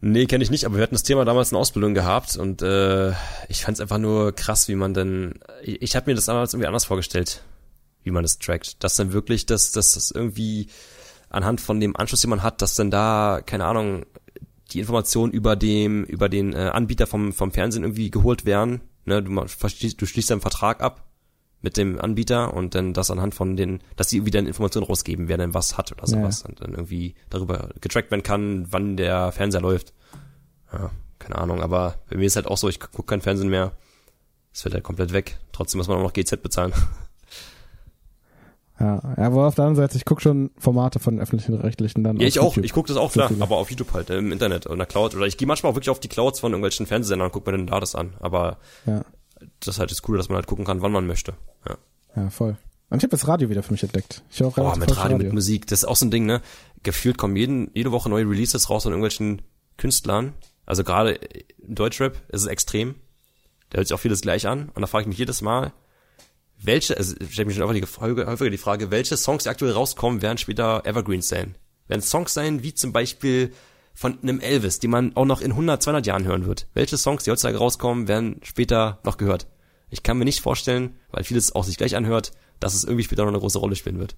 Nee, kenne ich nicht, aber wir hatten das Thema damals in Ausbildung gehabt und äh, ich fand es einfach nur krass, wie man denn. Ich, ich habe mir das damals irgendwie anders vorgestellt, wie man das trackt. Dass dann wirklich, dass, dass das irgendwie anhand von dem Anschluss, den man hat, dass dann da, keine Ahnung, die Informationen über dem, über den äh, Anbieter vom, vom Fernsehen irgendwie geholt werden. Ne, du, ma- verstehst, du schließt einen Vertrag ab mit dem Anbieter und dann das anhand von den, dass die irgendwie dann Informationen rausgeben, wer denn was hat oder sowas und dann irgendwie darüber getrackt werden kann, wann der Fernseher läuft. Ja, keine Ahnung, aber bei mir ist halt auch so, ich gucke kein Fernsehen mehr. Es wird halt komplett weg. Trotzdem muss man auch noch GZ bezahlen. Ja, ja, aber auf der anderen Seite, ich gucke schon Formate von öffentlichen Rechtlichen dann. Ja, ich auch. YouTube. Ich gucke das auch klar, aber auf YouTube halt, äh, im Internet oder in der Cloud. Oder ich gehe manchmal auch wirklich auf die Clouds von irgendwelchen Fernsehsendern und gucke mir dann da das an. Aber Ja, das ist halt das Coole, dass man halt gucken kann, wann man möchte. Ja. ja, voll. Und ich habe das Radio wieder für mich entdeckt. Ich höre auch relativ mit häufig Radio, mit Musik, das ist auch so ein Ding, ne? Gefühlt kommen jeden, jede Woche neue Releases raus von irgendwelchen Künstlern. Also gerade im Deutschrap ist es extrem. Da hört sich auch vieles gleich an. Und da frage ich mich jedes Mal, welche, also ich stelle mich schon Frage- häufiger die Frage, welche Songs, die aktuell rauskommen, werden später Evergreens sein? Werden Songs sein, wie zum Beispiel von einem Elvis, die man auch noch in 100, 200 Jahren hören wird? Welche Songs, die heutzutage rauskommen, werden später noch gehört? Ich kann mir nicht vorstellen, weil vieles auch sich gleich anhört, dass es irgendwie später noch eine große Rolle spielen wird.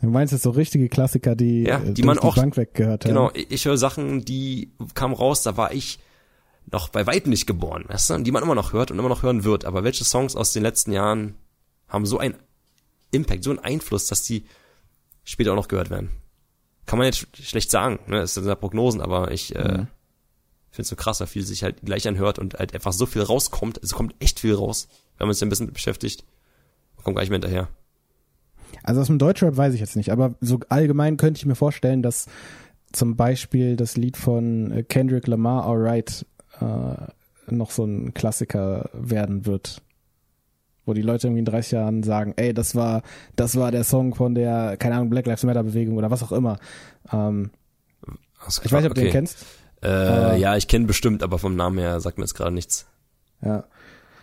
Du meinst jetzt so richtige Klassiker, die, Ja, äh, die man durch auch- Bank weggehört haben. Genau, ich, ich höre Sachen, die kamen raus, da war ich noch bei weitem nicht geboren, weißt du? die man immer noch hört und immer noch hören wird. Aber welche Songs aus den letzten Jahren haben so einen Impact, so einen Einfluss, dass die später auch noch gehört werden? Kann man jetzt sch- schlecht sagen, ne? Das sind ja Prognosen, aber ich äh, Mhm. finde es so krass, weil viel sich halt gleich anhört und halt einfach so viel rauskommt. Es kommt echt viel raus, wenn man sich ein bisschen mit beschäftigt. Man kommt gar nicht mehr hinterher. Also aus dem Deutschrap weiß ich jetzt nicht, aber so allgemein könnte ich mir vorstellen, dass zum Beispiel das Lied von äh, Kendrick Lamar, Alright, äh, noch so ein Klassiker werden wird. Wo die Leute irgendwie in 30 Jahren sagen, ey, das war, das war der Song von der, keine Ahnung, Black Lives Matter Bewegung oder was auch immer. Ähm, Also, ich weiß nicht, ob du den kennst. Äh, Äh, ja, ich kenne bestimmt, aber vom Namen her sagt mir jetzt gerade nichts. Ja.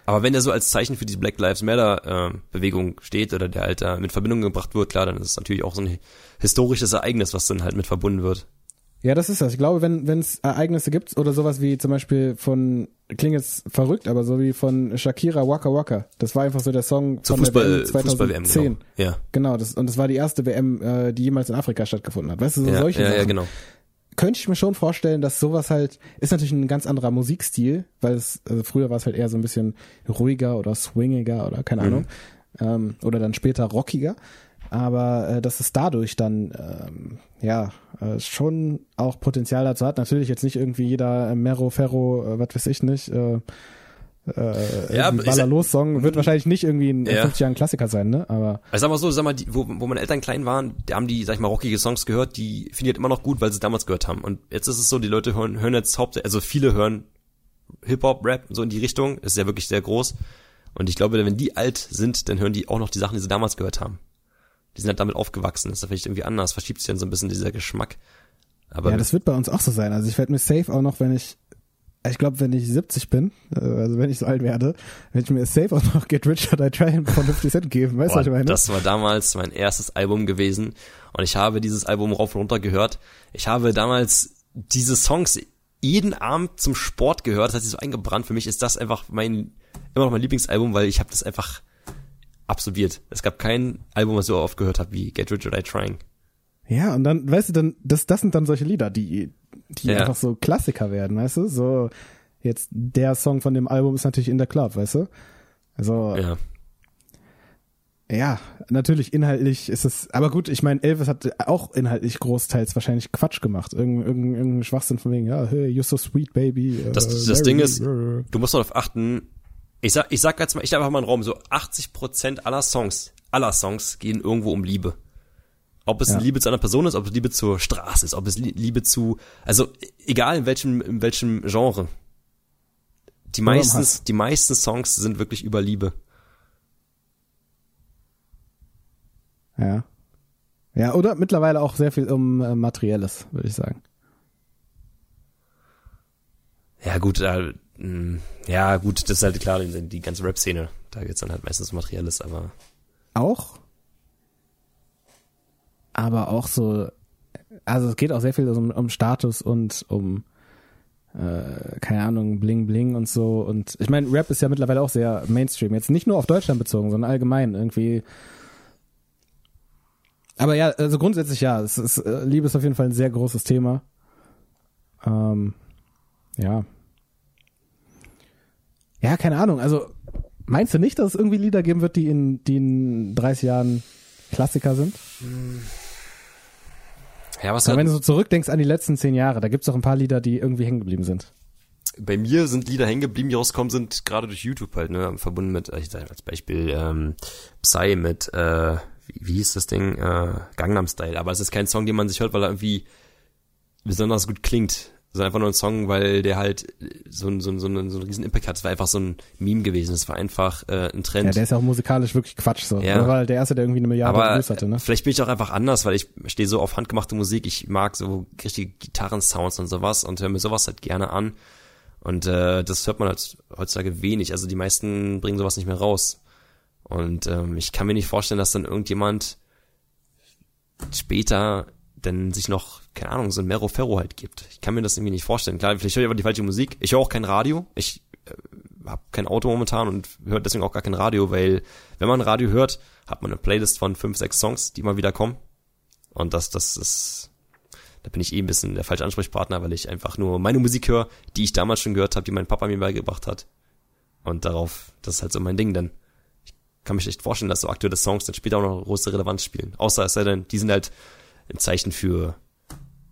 Aber wenn der so als Zeichen für die Black Lives Matter äh, Bewegung steht oder der halt da mit Verbindung gebracht wird, klar, dann ist es natürlich auch so ein historisches Ereignis, was dann halt mit verbunden wird. Ja, das ist das. Ich glaube, wenn es Ereignisse gibt oder sowas wie zum Beispiel von klingt jetzt verrückt, aber so wie von Shakira Waka Waka. Das war einfach so der Song Zur von Fußball, der WM Fußball WM, 2010. genau. Ja, Genau, das und das war die erste WM, äh, die jemals in Afrika stattgefunden hat. Weißt du, so ja, solche ja, Sachen ja, genau. könnte ich mir schon vorstellen, dass sowas halt ist natürlich ein ganz anderer Musikstil, weil es also früher war es halt eher so ein bisschen ruhiger oder swingiger oder keine Ahnung ähm, oder dann später rockiger, aber äh, dass es dadurch dann ähm, ja äh, schon auch Potenzial dazu hat. Natürlich jetzt nicht irgendwie jeder äh, Mero Ferro, äh, was weiß ich nicht. Äh, äh, Ja, Ballerlos-Song wird wahrscheinlich nicht irgendwie in Ja. 50 Jahren Klassiker sein, ne? Aber Ich sag mal so, sag mal, die, wo, wo meine Eltern klein waren, da haben die, sag ich mal, rockige Songs gehört, die finde ich halt immer noch gut, weil sie es damals gehört haben. Und jetzt ist es so, die Leute hören, hören jetzt hauptsächlich, also viele hören Hip-Hop, Rap, so in die Richtung, ist ja wirklich sehr groß. Und ich glaube, wenn die alt sind, dann hören die auch noch die Sachen, die sie damals gehört haben. Die sind halt damit aufgewachsen, das ist vielleicht irgendwie anders, verschiebt sich dann so ein bisschen dieser Geschmack. Aber ja, das wird bei uns auch so sein. Also ich werde mir safe auch noch, wenn ich ich glaube, wenn ich 70 bin, äh, also wenn ich so alt werde, werde ich mir safe auch noch Get Rich or Die Trying von 50 Cent geben. Weißt du, was ich meine? Das war damals mein erstes Album gewesen und ich habe dieses Album rauf und runter gehört. Ich habe damals diese Songs jeden Abend zum Sport gehört, das hat sich so eingebrannt. Für mich ist das einfach mein, immer noch mein Lieblingsalbum, weil ich habe das einfach absolviert. Es gab kein Album, was ich so oft gehört habe wie Get Rich or Die Trying. Ja, und dann, weißt du, dann, das, das sind dann solche Lieder, die, die Ja. einfach so Klassiker werden, weißt du? So, jetzt der Song von dem Album ist natürlich in der Club, weißt du? Also, ja, Ja. natürlich inhaltlich ist es, aber gut, ich meine, Elvis hat auch inhaltlich großteils wahrscheinlich Quatsch gemacht. Irgendein, irgendein, irgendein Schwachsinn von wegen, ja, hey, you're so sweet, baby. äh, Das, das marry Ding ist, äh. du musst darauf achten, ich sag, ich sag jetzt mal, ich einfach mal einen Raum, so 80% aller Songs, aller Songs gehen irgendwo um Liebe. Ob es Ja. Liebe zu einer Person ist, ob es Liebe zur Straße ist, ob es Lie- Liebe zu, also egal in welchem, in welchem Genre. Die meisten, die meisten Songs sind wirklich über Liebe. Ja. Ja, oder mittlerweile auch sehr viel um äh, Materielles, würde ich sagen. Ja gut, äh, ja gut, das ist halt klar, die, die ganze Rap-Szene, da geht's dann halt meistens um Materielles, aber Auch. Aber auch so, also es geht auch sehr viel um, um Status und um, äh, keine Ahnung, Bling Bling und so. Und ich meine, Rap ist ja mittlerweile auch sehr Mainstream. Jetzt nicht nur auf Deutschland bezogen, sondern allgemein irgendwie. Aber ja, also grundsätzlich ja, es ist, äh, Liebe ist auf jeden Fall ein sehr großes Thema. Ähm, ja. Ja, keine Ahnung. Also meinst du nicht, dass es irgendwie Lieder geben wird, die in, die in 30 Jahren Klassiker sind? ja, was Aber wenn du so zurückdenkst an die letzten zehn Jahre, da gibt's doch ein paar Lieder, die irgendwie hängen geblieben sind. bei mir sind Lieder hängen geblieben, die rauskommen sind, gerade durch YouTube halt, ne, verbunden mit, ich sag als Beispiel, ähm, Psy mit, äh, wie, wie hieß das Ding, äh, Gangnam Style, aber es ist kein Song, den man sich hört, weil er irgendwie besonders gut klingt, sondern einfach nur ein Song, weil der halt so, ein- so, ein- so, einen- so einen riesen Impact hat. Es war einfach so ein Meme gewesen, es war einfach äh, ein Trend. Ja, der ist ja auch musikalisch wirklich Quatsch so. Ja. Das war halt der erste, der irgendwie eine Milliarde aber Views hatte, ne? vielleicht bin ich auch einfach anders, weil ich stehe so auf handgemachte Musik. Ich mag so richtige Gitarrensounds und sowas und höre mir sowas halt gerne an. Und äh, das hört man halt heutzutage wenig. Also die meisten bringen sowas nicht mehr raus. Und ähm, ich kann mir nicht vorstellen, dass dann irgendjemand später dann sich noch, keine Ahnung, so ein Mero Ferro halt gibt. Ich kann mir das irgendwie nicht vorstellen. Klar, vielleicht höre ich aber die falsche Musik. Ich höre auch kein Radio. Ich äh, habe kein Auto momentan und höre deswegen auch gar kein Radio, weil wenn man Radio hört, hat man eine Playlist von fünf, sechs Songs, die mal wieder kommen. Und das, das ist, da bin ich eh ein bisschen der falsche Ansprechpartner, weil ich einfach nur meine Musik höre, die ich damals schon gehört habe, die mein Papa mir beigebracht hat. Und darauf, das ist halt so mein Ding dann. Ich kann mich echt vorstellen, dass so aktuelle Songs dann später auch noch große Relevanz spielen. Außer es sei denn, die sind halt ein Zeichen für,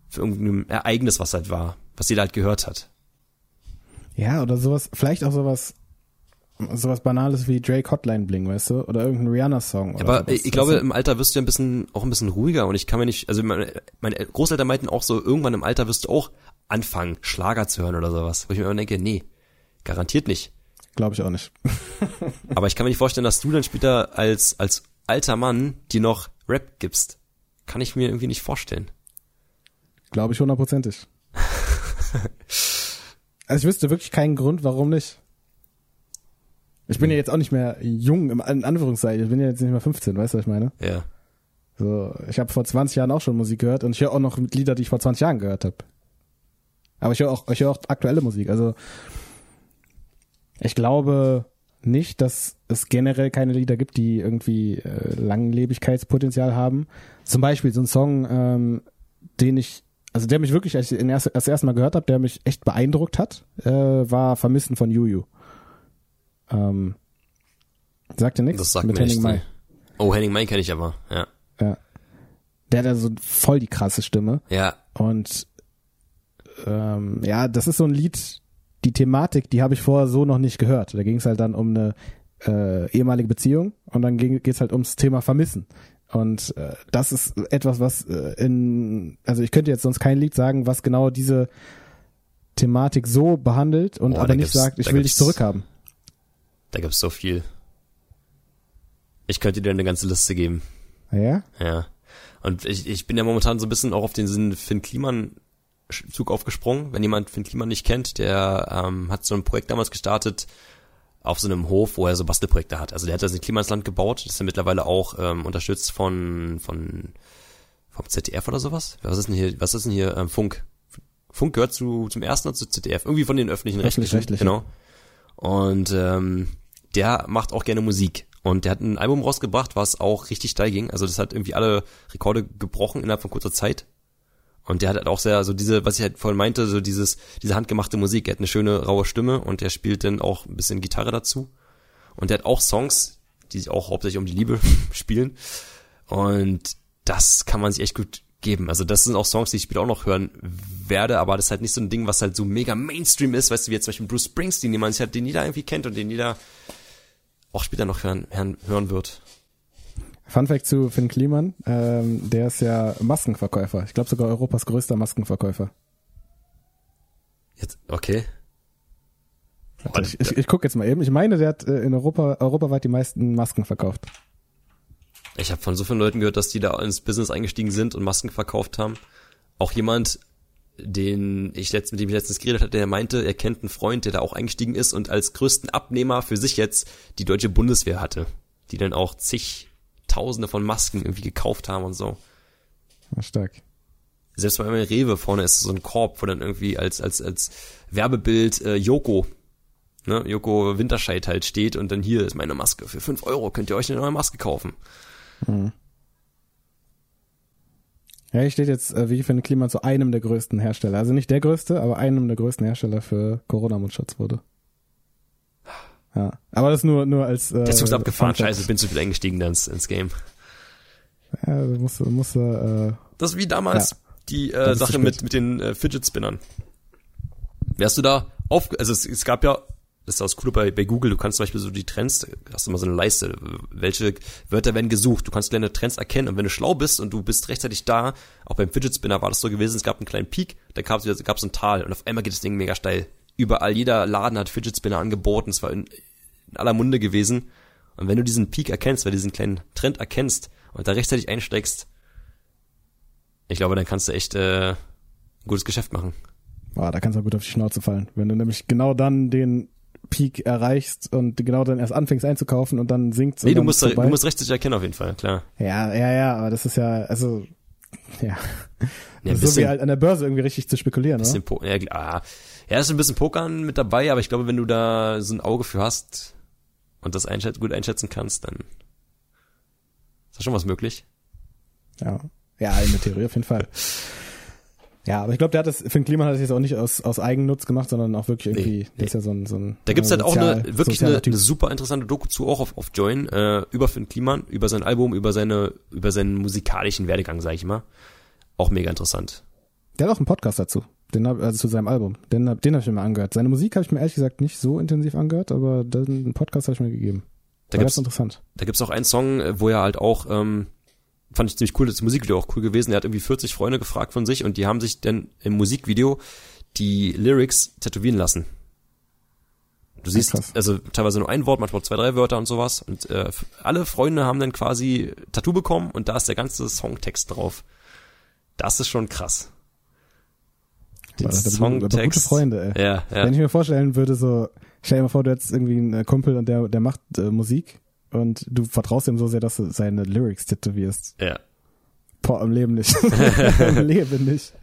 für irgendein Ereignis, was halt war, was jeder halt gehört hat. Ja, oder sowas, vielleicht auch sowas, sowas Banales wie Drake Hotline Bling, weißt du? Oder irgendein Rihanna-Song. oder Aber sowas, ich glaube, im Alter wirst du ja ein bisschen, auch ein bisschen ruhiger und ich kann mir nicht, also meine, meine Großeltern meinten auch so, irgendwann im Alter wirst du auch anfangen, Schlager zu hören oder sowas. Wo ich mir immer denke, nee, garantiert nicht. Glaube ich auch nicht. Aber ich kann mir nicht vorstellen, dass du dann später als, als alter Mann dir noch Rap gibst. Kann ich mir irgendwie nicht vorstellen. Glaube ich hundertprozentig. also ich wüsste wirklich keinen Grund, warum nicht. Ich bin ja jetzt auch nicht mehr jung, im in Anführungszeichen. Ich bin ja jetzt nicht mehr 15, weißt du, was ich meine? Ja. So, ich habe vor 20 Jahren auch schon Musik gehört und ich höre auch noch Lieder, die ich vor 20 Jahren gehört habe. Aber ich höre auch, ich höre auch aktuelle Musik. Also ich glaube nicht, dass es generell keine Lieder gibt, die irgendwie äh, Langlebigkeitspotenzial haben. Zum Beispiel so ein Song, ähm, den ich also der mich wirklich, als ich ihn erst, das erste Mal gehört habe, der mich echt beeindruckt hat, äh, war Vermissen von Juju. Ähm, sagt dir nichts? Das sagt Mit mir Henning nee. Oh, Henning May kenne ich aber, ja. Ja. Der hat ja so voll die krasse Stimme. Ja, Und ähm, ja, das ist so ein Lied, die Thematik, die habe ich vorher so noch nicht gehört. Da ging es halt dann um eine äh, ehemalige Beziehung und dann ging es halt ums Thema Vermissen. Und äh, das ist etwas, was äh, in, also ich könnte jetzt sonst kein Lied sagen, was genau diese Thematik so behandelt und Oh, aber nicht sagt, ich will dich zurückhaben. da gibt's so viel. Ich könnte dir eine ganze Liste geben. Ja? Ja. Und ich, ich bin ja momentan so ein bisschen auch auf den Sinn Finn Kliman Zug aufgesprungen. Wenn jemand Finn Kliman nicht kennt, der ähm, hat so ein Projekt damals gestartet auf so einem Hof, wo er so Bastelprojekte hat. Also der hat das in Klimansland gebaut. Das ist ja mittlerweile auch ähm, unterstützt von von vom ZDF oder sowas. Was ist denn hier? Was ist denn hier ähm, Funk? Funk gehört zu zum ersten oder zu ZDF? Irgendwie von den öffentlichen Rechtlichen. Öffentlich-rechtlichen. Genau. Und ähm, der macht auch gerne Musik. Und der hat ein Album rausgebracht, was auch richtig steil ging. Also das hat irgendwie alle Rekorde gebrochen innerhalb von kurzer Zeit. Und der hat halt auch sehr, so diese, was ich halt vorhin meinte, so dieses, diese handgemachte Musik. Er hat eine schöne, raue Stimme und der spielt dann auch ein bisschen Gitarre dazu. Und der hat auch Songs, die sich auch hauptsächlich um die Liebe spielen. Und das kann man sich echt gut geben. Also das sind auch Songs, die ich später auch noch hören werde, aber das ist halt nicht so ein Ding, was halt so mega Mainstream ist, weißt du, wie jetzt zum Beispiel Bruce Springsteen, den man sich halt, den jeder irgendwie kennt und den jeder auch später noch hören, hören, hören wird. Fun Fact zu Finn Kliman, ähm, der ist ja Maskenverkäufer. Ich glaube sogar Europas größter Maskenverkäufer. Jetzt, okay. Warte, ich ich, ich gucke jetzt mal eben. Ich meine, der hat äh, in Europa europaweit die meisten Masken verkauft. Ich habe von so vielen Leuten gehört, dass die da ins Business eingestiegen sind und Masken verkauft haben. Auch jemand, den ich letzt, mit dem ich letztens geredet hatte, der meinte, er kennt einen Freund, der da auch eingestiegen ist und als größten Abnehmer für sich jetzt die deutsche Bundeswehr hatte, die dann auch zigtausende von Masken irgendwie gekauft haben und so. War stark. Selbst bei meinem Rewe vorne ist so ein Korb, wo dann irgendwie als als als Werbebild äh, Joko, ne, Joko Winterscheid halt steht und dann hier ist meine Maske für fünf Euro, könnt ihr euch eine neue Maske kaufen. Ja, hier steht jetzt, äh, wie Finn Kliman zu einem der größten Hersteller. Also nicht der größte, aber einem der größten Hersteller für Corona-Mundschutz wurde. Ja, aber das nur nur als äh, Der Zug ist abgefahren, scheiße, bin zu viel eingestiegen dann ins, ins Game. Ja, du musst, musst äh, Das ist wie damals Ja. die äh, Sache mit, mit den äh, Fidget Spinnern. Wärst du da auf, also es, es gab ja, das ist das Coole bei, bei Google, du kannst zum Beispiel so die Trends, hast du mal so eine Leiste, welche Wörter werden gesucht, du kannst kleine Trends erkennen und wenn du schlau bist und du bist rechtzeitig da, auch beim Fidget Spinner war das so gewesen, es gab einen kleinen Peak, dann gab es ein Tal und auf einmal geht das Ding mega steil. Überall, jeder Laden hat Fidget Spinner angeboten, es war in, in aller Munde gewesen. Und wenn du diesen Peak erkennst, weil du diesen kleinen Trend erkennst und da rechtzeitig einsteigst, ich glaube, dann kannst du echt äh, ein gutes Geschäft machen. boah, da kannst du auch gut auf die Schnauze fallen. Wenn du nämlich genau dann den Peak erreichst und genau dann erst anfängst einzukaufen und dann sinkt's. Nee, du musst, vorbei. du musst rechtzeitig erkennen auf jeden Fall, klar. Ja, ja, ja, aber das ist ja, also, ja. Ja, so wie bisschen, halt an der Börse irgendwie richtig zu spekulieren, bisschen po ja, klar. Ja, ist ein bisschen Pokern mit dabei, aber ich glaube, wenn du da so ein Auge für hast und das einschätz gut einschätzen kannst, dann ist da schon was möglich. Ja. Ja, in der Theorie auf jeden Fall. Ja, aber ich glaube, der hat das, Finn Kliman hat das jetzt auch nicht aus, aus Eigennutz gemacht, sondern auch wirklich irgendwie, Nee, der ist ja so ein, so ein Da gibt's äh, halt auch sozial- eine wirklich eine, eine super interessante Doku zu auch auf, auf Join äh, über Finn Kliman, über sein Album, über seine über seinen musikalischen Werdegang, sag ich mal. Auch mega interessant. Der hat auch einen Podcast dazu. Den hab, also zu seinem Album. Den, hab- den habe ich mir angehört. Seine Musik habe ich mir ehrlich gesagt nicht so intensiv angehört, aber den Podcast habe ich mir gegeben. Da War gibt's interessant. Da gibt's auch einen Song, äh, wo er halt auch, ähm, fand ich ziemlich cool, das Musikvideo auch cool gewesen. Er hat irgendwie 40 Freunde gefragt von sich und die haben sich dann im Musikvideo die Lyrics tätowieren lassen. Du siehst krass. also teilweise nur ein Wort, manchmal zwei, drei Wörter und sowas. Und äh, alle Freunde haben dann quasi Tattoo bekommen und da ist der ganze Songtext drauf. Das ist schon krass. Den aber, aber gute Freunde, ey. Ja, ja. Wenn ich mir vorstellen würde, so, stell dir mal vor, du hättest irgendwie einen äh, Kumpel und der, der macht äh, Musik und du vertraust ihm so sehr, dass du seine Lyrics tätowierst. ja. Boah, im Leben nicht. Im Leben nicht.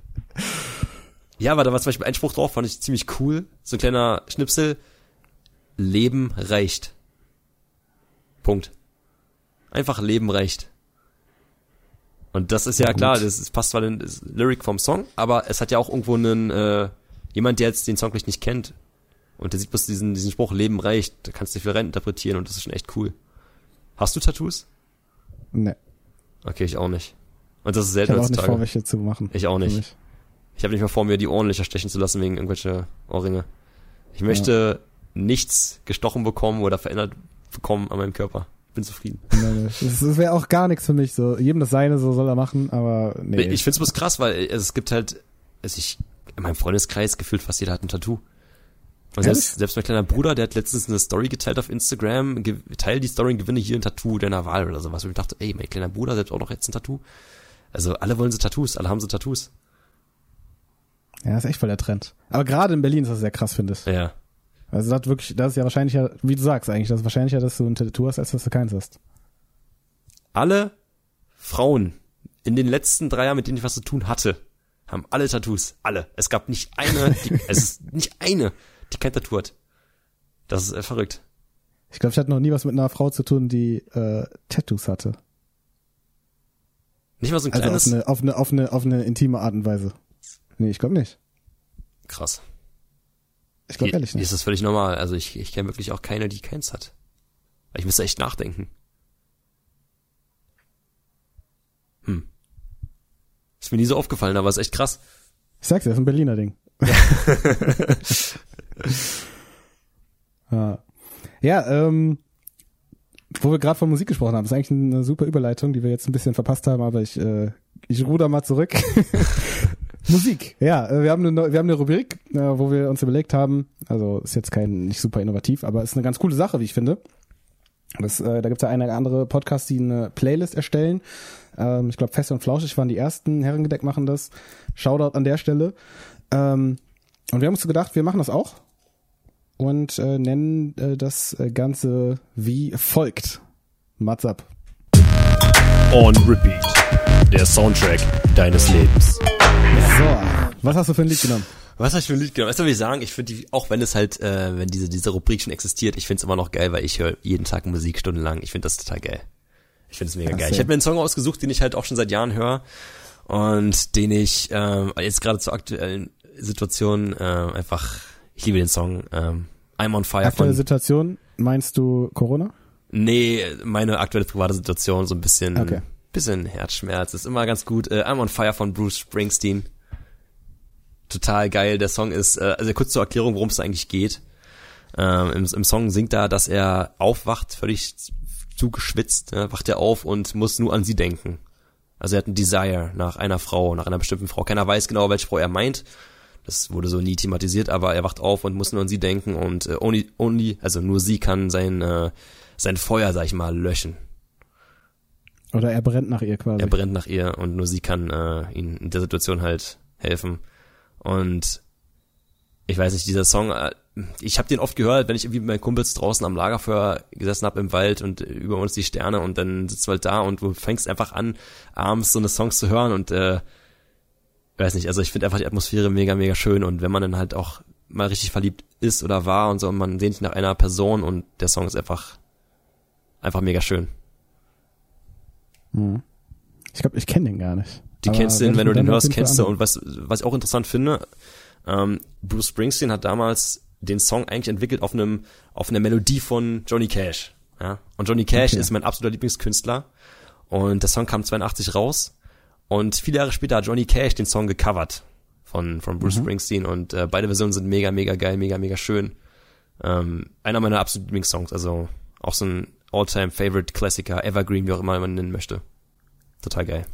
Ja, aber da war zum Beispiel ein Spruch drauf, fand ich ziemlich cool. So ein kleiner Schnipsel. Leben reicht. Punkt. Einfach Leben reicht. Und das ist ja Ja, klar, gut. das, das passt zwar in das Lyric vom Song, aber es hat ja auch irgendwo einen, äh, jemand, der jetzt den Song vielleicht nicht kennt. Und der sieht bloß diesen, diesen Spruch, Leben reicht, da kannst du viel rein interpretieren und das ist schon echt cool. Hast du Tattoos? Ne, Okay, ich auch nicht. Und das ist ich selten habe auch nicht vor, welche zu machen. Ich auch nicht. Ich habe nicht mal vor, mir die Ohrenlöcher stechen zu lassen wegen irgendwelcher Ohrringe. Ich möchte nichts gestochen bekommen oder verändert bekommen an meinem Körper. Bin zufrieden. Das, wäre auch gar nichts für mich. So jedem das seine, so soll er machen. Aber nee. Ich find's bloß krass, weil also es gibt halt, also ich, in meinem Freundeskreis gefühlt fast jeder hat ein Tattoo. Und Ehrlich? selbst, selbst mein kleiner Bruder, der hat letztens eine Story geteilt auf Instagram, ge teil die Story und gewinne hier ein Tattoo deiner Wahl oder sowas. Und ich dachte, ey, mein kleiner Bruder selbst auch noch jetzt ein Tattoo. Also alle wollen so Tattoos, alle haben so Tattoos. ja, das ist echt voll der Trend. Aber gerade in Berlin ist das sehr krass, finde ich. Ja. Also das hat wirklich, das ist ja wahrscheinlicher, wie du sagst eigentlich, das ist wahrscheinlicher, dass du ein Tattoo hast, als dass du keins hast. Alle Frauen in den letzten drei Jahren, mit denen ich was zu tun hatte, haben alle Tattoos. Alle. Es gab nicht eine, die, es ist nicht eine, die kein Tattoo hat. Das ist äh, verrückt. Ich glaube, ich hatte noch nie was mit einer Frau zu tun, die äh, Tattoos hatte. Nicht mal so ein Also auf kleines. eine, auf eine, auf eine, auf eine intime Art und Weise. Nee, ich glaube nicht. Krass. Ich glaube ehrlich nicht. ist das völlig normal. Also ich, ich kenne wirklich auch keine, die keins hat. Ich müsste echt nachdenken. Hm. Ist mir nie so aufgefallen, aber ist echt krass. Ich sag's dir, das ist ein Berliner Ding. ja, ja ähm, wo wir gerade von Musik gesprochen haben, ist eigentlich eine super Überleitung, die wir jetzt ein bisschen verpasst haben, aber ich, äh, ich ruder mal zurück. Musik, ja, äh, wir haben eine, wir haben eine Rubrik, äh, wo wir uns überlegt haben, also ist jetzt kein nicht super innovativ, aber ist eine ganz coole Sache, wie ich finde. Das, äh, da gibt's ja eine andere Podcasts, die eine Playlist erstellen. Ähm, ich glaube, Fest und Flauschig waren die ersten, Herrengedeck machen das. Shoutout an der Stelle. Ähm, und wir haben uns gedacht, wir machen das auch und äh, nennen äh, das äh, Ganze wie folgt. Mats ab. On Repeat. Der Soundtrack deines Lebens. So, was hast du für ein Lied genommen? Was habe ich für ein Lied genommen? Du, was ich sagen? Ich finde die, auch wenn es halt, äh, wenn diese, diese Rubrik schon existiert, ich finde es immer noch geil, weil ich höre jeden Tag Musik stundenlang. Ich finde das total geil. Ich finde es mega Ach geil. so. Ich habe mir einen Song ausgesucht, den ich halt auch schon seit Jahren höre und den ich ähm, jetzt gerade zur aktuellen Situation äh, einfach, ich liebe den Song. Ähm, I'm on Fire Aktuelle von, Situation, meinst du Corona? nee, meine aktuelle private Situation, so ein bisschen, Okay. Bisschen Herzschmerz, ist immer ganz gut. Äh, I'm on Fire von Bruce Springsteen. Total geil. Der Song ist, äh, also kurz zur Erklärung, worum es eigentlich geht. Ähm, im, Im Song singt er, dass er aufwacht, völlig zugeschwitzt, äh, wacht er auf und muss nur an sie denken. Also er hat ein Desire nach einer Frau, nach einer bestimmten Frau. Keiner weiß genau, welche Frau er meint. Das wurde so nie thematisiert, aber er wacht auf und muss nur an sie denken und äh, only, only, also nur sie kann sein, äh, sein Feuer, sag ich mal, löschen. Oder er brennt nach ihr quasi. Er brennt nach ihr und nur sie kann äh, ihm in der Situation halt helfen. Und ich weiß nicht, dieser Song, äh, ich habe den oft gehört, wenn ich irgendwie mit meinen Kumpels draußen am Lagerfeuer gesessen hab im Wald und über uns die Sterne und dann sitzt du halt da und du fängst einfach an, abends so eine Songs zu hören und äh, weiß nicht, also ich finde einfach die Atmosphäre mega, mega schön und wenn man dann halt auch mal richtig verliebt ist oder war und so und man sehnt sich nach einer Person und der Song ist einfach einfach mega schön. Hm. Ich glaube, ich kenne den gar nicht. Die kennst du, ich wenn du den hörst, kennst du. Und was, was ich auch interessant finde, ähm, Bruce Springsteen hat damals den Song eigentlich entwickelt auf einem, auf einer Melodie von Johnny Cash. Ja? Und Johnny Cash Okay. ist mein absoluter Lieblingskünstler. Und der Song kam 82 raus. Und viele Jahre später hat Johnny Cash den Song gecovert von, von Bruce Springsteen. Und äh, beide Versionen sind mega, mega geil, mega, mega schön. Ähm, einer meiner absoluten Lieblingssongs. Also auch so ein All-Time-Favorite-Klassiker, Evergreen, wie auch immer man nennen möchte. Total geil.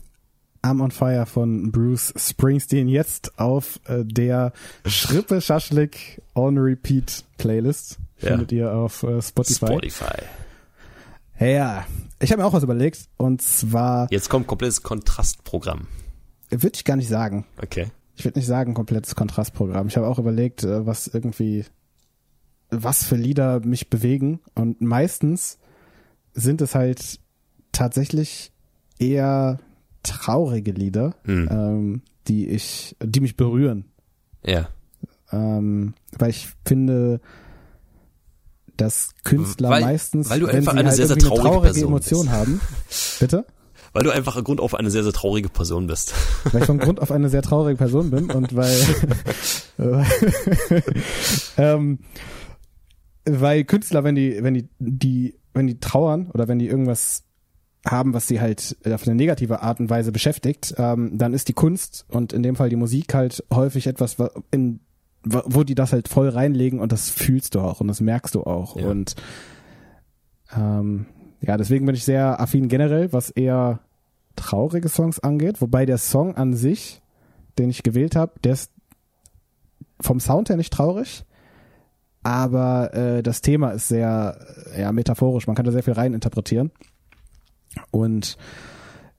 I'm on Fire von Bruce Springsteen jetzt auf äh, der Schrippe Schaschlik on Repeat Playlist. Ja. Findet ihr auf äh, Spotify. Spotify. Ja, ich habe mir auch was überlegt und zwar Jetzt kommt komplettes Kontrastprogramm. würde ich gar nicht sagen. Okay. Ich würde nicht sagen komplettes Kontrastprogramm. Ich habe auch überlegt, äh, was irgendwie was für Lieder mich bewegen und meistens sind es halt tatsächlich eher traurige Lieder, Hm. ähm, die ich, die mich berühren. Ja. ähm, weil ich finde, dass Künstler Weil- meistens, weil du einfach eine halt sehr, sehr traurige traurige Person Emotion bist. haben, bitte? Weil du einfach Grund auf eine sehr, sehr traurige Person bist. Weil ich von Grund auf eine sehr traurige Person bin und weil, ähm, weil Künstler, wenn die, wenn die, die, wenn die trauern oder wenn die irgendwas haben, was sie halt auf eine negative Art und Weise beschäftigt, ähm, dann ist die Kunst und in dem Fall die Musik halt häufig etwas, in, wo die das halt voll reinlegen und das fühlst du auch und das merkst du auch. Ja. Und ähm, ja, deswegen bin ich sehr affin generell, was eher traurige Songs angeht, wobei der Song an sich, den ich gewählt habe, der ist vom Sound her nicht traurig, aber äh, das Thema ist sehr ja, metaphorisch, man kann da sehr viel rein interpretieren. Und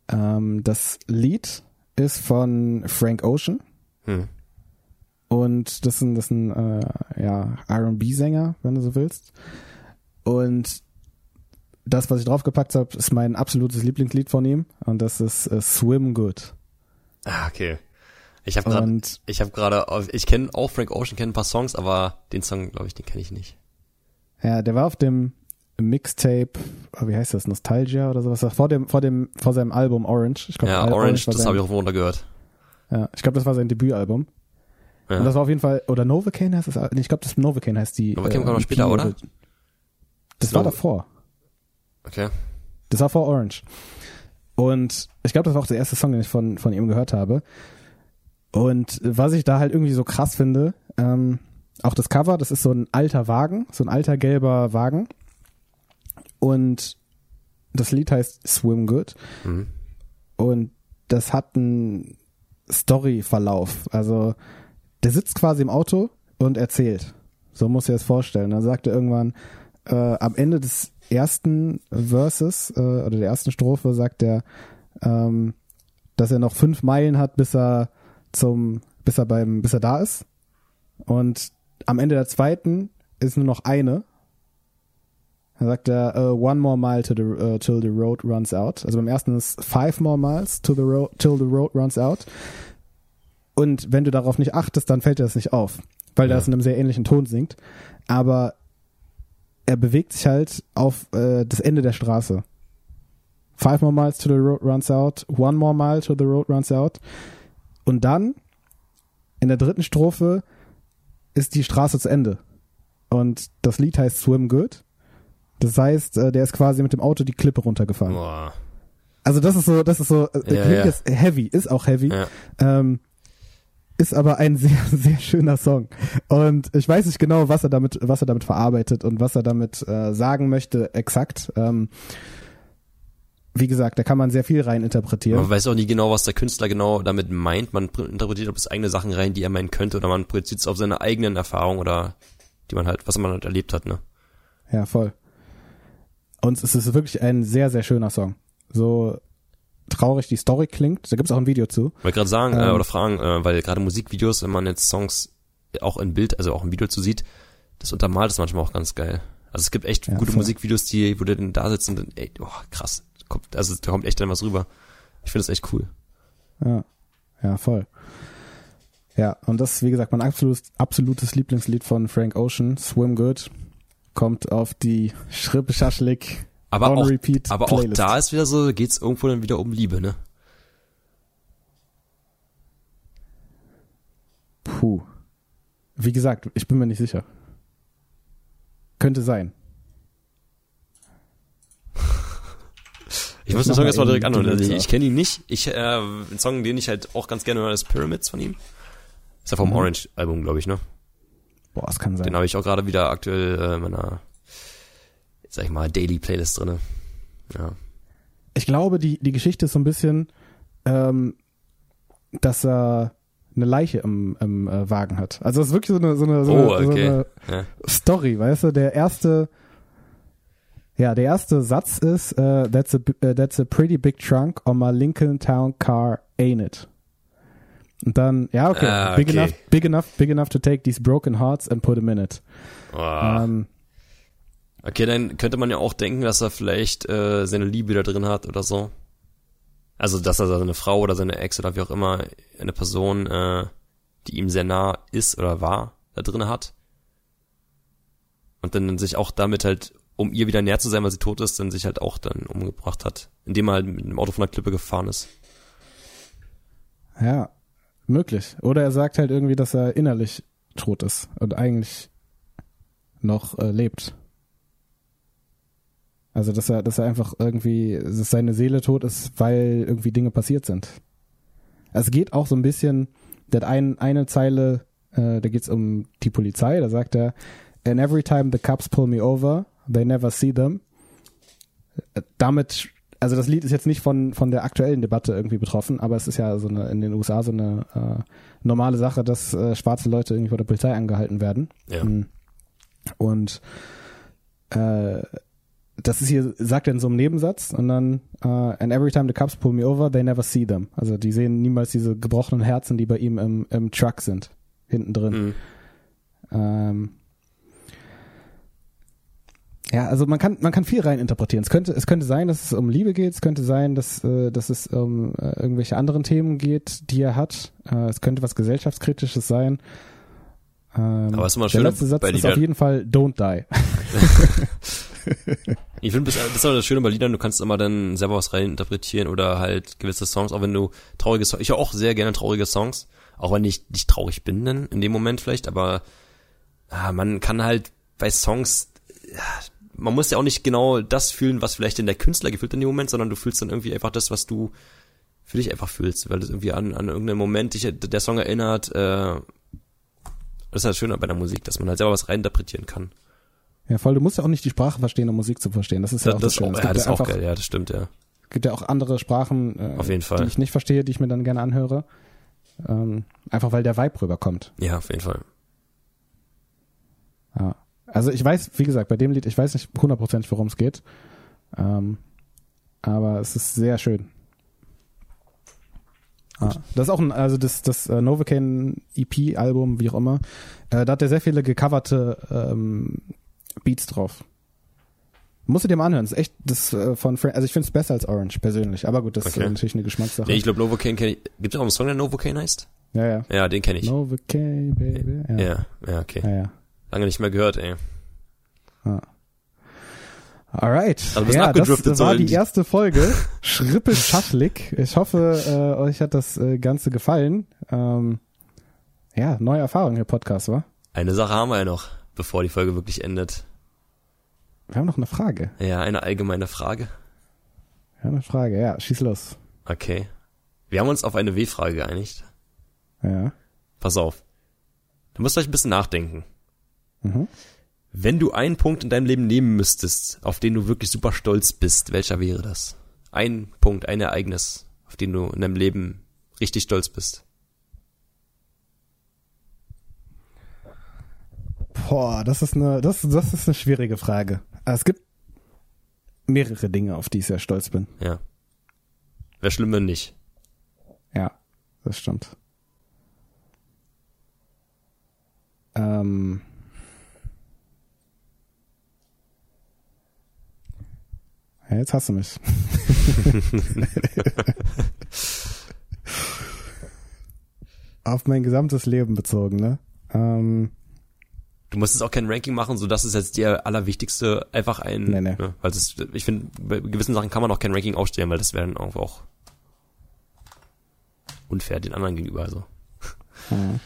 ähm, das Lied ist von Frank Ocean. Hm. Und das ist ein, das ist ein äh, ja, RB-Sänger, wenn du so willst. Und das, was ich draufgepackt habe, ist mein absolutes Lieblingslied von ihm. Und das ist äh, Swim Good. Ah, okay. Ich habe gerade, ich habe gerade, ich kenne auch Frank Ocean, kenne ein paar Songs, aber den Song, glaube ich, den kenne ich nicht. ja, der war auf dem Mixtape, oh, wie heißt das, Nostalgia oder sowas, vor dem, vor dem, vor seinem Album Orange. Glaub, Ja, Al- Orange, war das habe ich auch runter gehört. Ja, ich glaube, das war sein Debütalbum. Ja. Und das war auf jeden Fall, oder Novocaine heißt das, nee, ich glaube, das Novocaine heißt die. Novocaine kam noch später, oder? Das war Nova- davor. Okay. Das war vor Orange. Und ich glaube, das war auch der erste Song, den ich von, von ihm gehört habe. Und was ich da halt irgendwie so krass finde, ähm, auch das Cover, das ist so ein alter Wagen, so ein alter gelber Wagen. Und das Lied heißt Swim Good. Mhm. Und das hat einen Storyverlauf. Also der sitzt quasi im Auto und erzählt. So muss ich das vorstellen. Dann sagt er irgendwann, äh, am Ende des ersten Verses äh, oder der ersten Strophe sagt er, ähm, dass er noch fünf Meilen hat, bis er zum, bis er beim, bis er da ist. Und am Ende der zweiten ist nur noch eine. Dann sagt er, uh, one more mile to the, uh, till the road runs out. Also beim ersten ist five more miles to the road, till the road runs out. Und wenn du darauf nicht achtest, dann fällt dir das nicht auf, weil Ja. das in einem sehr ähnlichen Ton singt. Aber er bewegt sich halt auf äh, das Ende der Straße. Five more miles to the road runs out, one more mile to the road runs out. Und dann, in der dritten Strophe, ist die Straße zu Ende. Und das Lied heißt Swim Good. Das heißt, äh, der ist quasi mit dem Auto die Klippe runtergefahren. Boah. Also das ist so, das ist so, äh, Ja, klingt ja. jetzt heavy, ist auch heavy. Ja. Ähm, ist aber ein sehr, sehr schöner Song. Und ich weiß nicht genau, was er damit, was er damit verarbeitet und was er damit äh, sagen möchte, exakt. Ähm, wie gesagt, da kann man sehr viel rein interpretieren. Man weiß auch nie genau, was der Künstler genau damit meint. Man pr- interpretiert auf eigene Sachen rein, die er meinen könnte, oder man projiziert es auf seine eigenen Erfahrungen oder die man halt, was man halt erlebt hat, ne? Ja, voll. Und es ist wirklich ein sehr, sehr schöner Song. So traurig die Story klingt. Da gibt's auch ein Video zu. Wollte gerade sagen äh, Ähm. oder fragen, äh, weil gerade Musikvideos, wenn man jetzt Songs auch in Bild, also auch im Video zu sieht, das untermalt ist manchmal auch ganz geil. Also es gibt echt Ja, gute voll. Musikvideos, die, wo du dann da sitzt und dann, ey, oh, krass, kommt, also da kommt echt dann was rüber. Ich finde das echt cool. Ja, ja, voll. Ja, und das ist, wie gesagt, mein absolutes, absolutes Lieblingslied von Frank Ocean, Swim Good, kommt auf die Schrippe Schaschlik Aber on auch, Repeat aber auch Playlist. da ist wieder so, geht's irgendwo dann wieder um Liebe, ne? Puh. Wie gesagt, ich bin mir nicht sicher. Könnte sein. Ich muss den Song mal erstmal direkt anhören. ich ich kenne ihn nicht. Ich, äh, ein Song, den ich halt auch ganz gerne höre, ist Pyramids von ihm. Ist ja vom Mhm. Orange-Album, glaube ich, ne? Boah, es kann sein. Den habe ich auch gerade wieder aktuell äh, in meiner, sag ich mal, Daily Playlist drinne. Ja. Ich glaube, die, die Geschichte ist so ein bisschen, ähm, dass er eine Leiche im, im äh, Wagen hat. Also es ist wirklich so eine, so eine, so Oh, eine, so okay. eine Ja. Story, weißt du? Der erste, ja, der erste Satz ist, äh, that's a, uh, that's a pretty big trunk on my Lincoln Town car, ain't it? Und dann, ja, okay, Ah, big okay. enough, big enough, big enough to take these broken hearts and put them in it. Oh. Ähm, Okay, dann könnte man ja auch denken, dass er vielleicht äh, seine Liebe da drin hat oder so. Also, dass er seine Frau oder seine Ex oder wie auch immer eine Person, äh, die ihm sehr nah ist oder war, da drin hat. Und dann sich auch damit halt um ihr wieder näher zu sein, weil sie tot ist, dann sich halt auch dann umgebracht hat, indem er halt mit dem Auto von der Klippe gefahren ist. Ja, möglich. Oder er sagt halt irgendwie, dass er innerlich tot ist und eigentlich noch äh, lebt. Also dass er, dass er einfach irgendwie, dass seine Seele tot ist, weil irgendwie Dinge passiert sind. Also es geht auch so ein bisschen, der hat ein, eine Zeile, äh, da geht's um die Polizei, da sagt er, and every time the cops pull me over, they never see them. Damit, also das Lied ist jetzt nicht von, von der aktuellen Debatte irgendwie betroffen, aber es ist ja so eine, in den USA so eine äh, normale Sache, dass äh, schwarze Leute irgendwie von der Polizei angehalten werden. Ja. Mm. Und äh, das ist hier, sagt er in so einem Nebensatz und dann äh, and every time the cops pull me over, they never see them. Also die sehen niemals diese gebrochenen Herzen, die bei ihm im, im Truck sind, hinten drin. Mhm. Ähm, ja, also man kann man kann viel rein interpretieren. Es könnte es könnte sein, dass es um Liebe geht. Es könnte sein, dass äh, dass es um äh, irgendwelche anderen Themen geht, die er hat. Äh, es könnte was gesellschaftskritisches sein. Ähm, Aber was immer der schön letzte Satz bei ist Liedern- auf jeden Fall Don't die. Ich finde, das ist auch das Schöne bei Liedern, du kannst immer dann selber was reininterpretieren oder halt gewisse Songs, auch wenn du traurige Songs, ich höre auch sehr gerne traurige Songs, auch wenn ich nicht traurig bin dann in dem Moment vielleicht, aber ah, man kann halt bei Songs, ja, man muss ja auch nicht genau das fühlen, was vielleicht denn der Künstler gefühlt in dem Moment, sondern du fühlst dann irgendwie einfach das, was du für dich einfach fühlst, weil das irgendwie an, an irgendeinen Moment dich der Song erinnert, äh, das ist halt schön bei der Musik, dass man halt selber was reininterpretieren kann. Ja, voll. Du musst ja auch nicht die Sprache verstehen, um Musik zu verstehen. Das ist ja Das, auch das, das Schöne. auch, Es ja, das ist auch geil, ja, das stimmt, ja. gibt ja auch andere Sprachen, äh, Auf jeden Fall. die ich nicht verstehe, die ich mir dann gerne anhöre. Ähm, einfach weil der Vibe rüberkommt. Ja, auf jeden Fall. Ja. Also ich weiß, wie gesagt, bei dem Lied, ich weiß nicht hundertprozentig, worum es geht. Ähm, aber es ist sehr schön. Ah, das ist auch ein, also das, das äh, Novocaine EP-Album, wie auch immer, äh, da hat er sehr viele gecoverte ähm, Beats drauf. Musst du dir mal anhören. Das ist echt das äh, von Frank, also ich finde es besser als Orange persönlich. Aber gut, das ist Okay. äh, natürlich eine Geschmackssache. Nee, ich glaube Novocaine kenne ich. Gibt es auch einen Song, der Novocaine heißt? ja, ja. Ja, den kenne ich. Novocaine, baby. Ja. Ja, ja, okay. ja, ja. Lange nicht mehr gehört, ey. Alright. Also ja, das, war die erste Folge. Schaschlik. Ich hoffe, äh, euch hat das äh, Ganze gefallen. Ähm, ja, neue Erfahrung hier Podcast, wa? Eine Sache haben wir ja noch, bevor die Folge wirklich endet. Wir haben noch eine Frage. Ja, eine allgemeine Frage. Wir haben eine Frage. Ja, schieß los. Okay. Wir haben uns auf eine W-Frage geeinigt. Ja. Pass auf. Du musst gleich ein bisschen nachdenken. Mhm. Wenn du einen Punkt in deinem Leben nehmen müsstest, auf den du wirklich super stolz bist, welcher wäre das? Ein Punkt, ein Ereignis, auf den du in deinem Leben richtig stolz bist. Boah, das ist eine, das, das ist eine schwierige Frage. Aber Es gibt mehrere Dinge, auf die ich sehr stolz bin. Ja. Wäre schlimm, wenn nicht. Ja, das stimmt. Ähm. Ja, jetzt hast du mich. Auf mein gesamtes Leben bezogen, ne? Ähm, Du musst jetzt auch kein Ranking machen, so das ist jetzt der allerwichtigste, einfach ein, Nee, nee. Ne, weil das, ich finde, bei gewissen Sachen kann man auch kein Ranking aufstellen, weil das wäre dann auch, auch unfair den anderen gegenüber, also. Ja.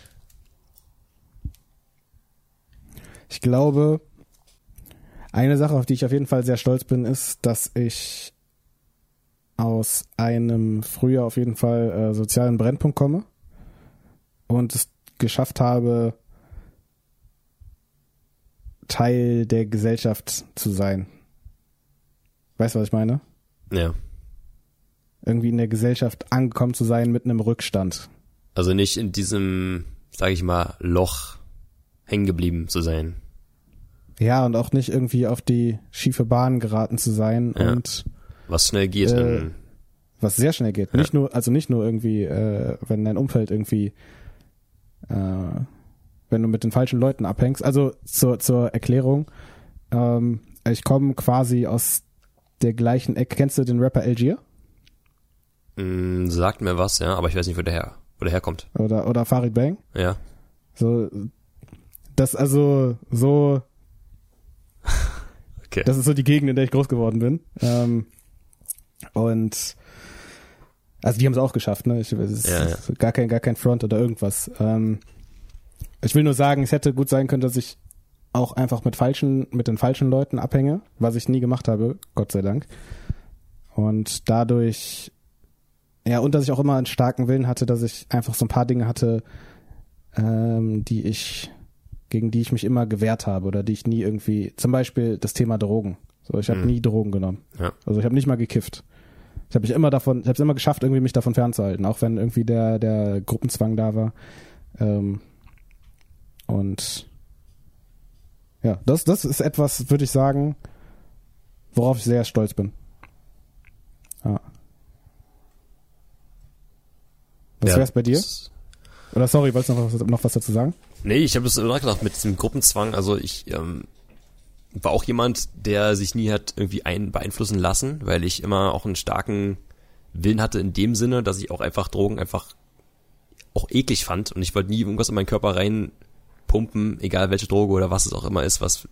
Ich glaube, eine Sache, auf die ich auf jeden Fall sehr stolz bin, ist, dass ich aus einem früher auf jeden Fall äh, sozialen Brennpunkt komme und es geschafft habe, Teil der Gesellschaft zu sein. Weißt du, was ich meine? Ja. Irgendwie in der Gesellschaft angekommen zu sein mit einem Rückstand. Also nicht in diesem, sage ich mal, Loch hängen geblieben zu sein. Ja, und auch nicht irgendwie auf die schiefe Bahn geraten zu sein Ja. und Was schnell geht. Äh, was sehr schnell geht. Nicht nur, also nicht nur irgendwie, äh, wenn dein Umfeld irgendwie, äh, wenn du mit den falschen Leuten abhängst. Also zur, zur Erklärung, ähm, ich komme quasi aus der gleichen Ecke. Kennst du den Rapper Algier? mh, sagt mir was, ja, aber ich weiß nicht, wo der her, wo der herkommt. Oder, oder Farid Bang? Ja. So, das also so Okay. Das ist so die Gegend, in der ich groß geworden bin. Ähm, und also die haben es auch geschafft, ne? Ich, es ist Ja, ja. gar kein gar kein Front oder irgendwas. Ähm, ich will nur sagen, es hätte gut sein können, dass ich auch einfach mit falschen mit den falschen Leuten abhänge, was ich nie gemacht habe, Gott sei Dank. Und dadurch ja, und dass ich auch immer einen starken Willen hatte, dass ich einfach so ein paar Dinge hatte, ähm, die ich gegen die ich mich immer gewehrt habe oder die ich nie irgendwie, zum Beispiel das Thema Drogen. So, ich habe Mhm. nie Drogen genommen. Ja. Also ich habe nicht mal gekifft. Ich habe mich immer davon, ich habe es immer geschafft, irgendwie mich davon fernzuhalten, auch wenn irgendwie der der Gruppenzwang da war. Ähm, und ja, das das ist etwas, würde ich sagen, worauf ich sehr stolz bin. Ja. Was Ja, wär's bei dir? Oder sorry, wolltest du noch was, noch was dazu sagen? Nee, ich habe es immer gedacht mit diesem Gruppenzwang. Also ich ähm, war auch jemand, der sich nie hat irgendwie ein beeinflussen lassen, weil ich immer auch einen starken Willen hatte in dem Sinne, dass ich auch einfach Drogen einfach auch eklig fand und ich wollte nie irgendwas in meinen Körper reinpumpen, egal welche Droge oder was es auch immer ist, was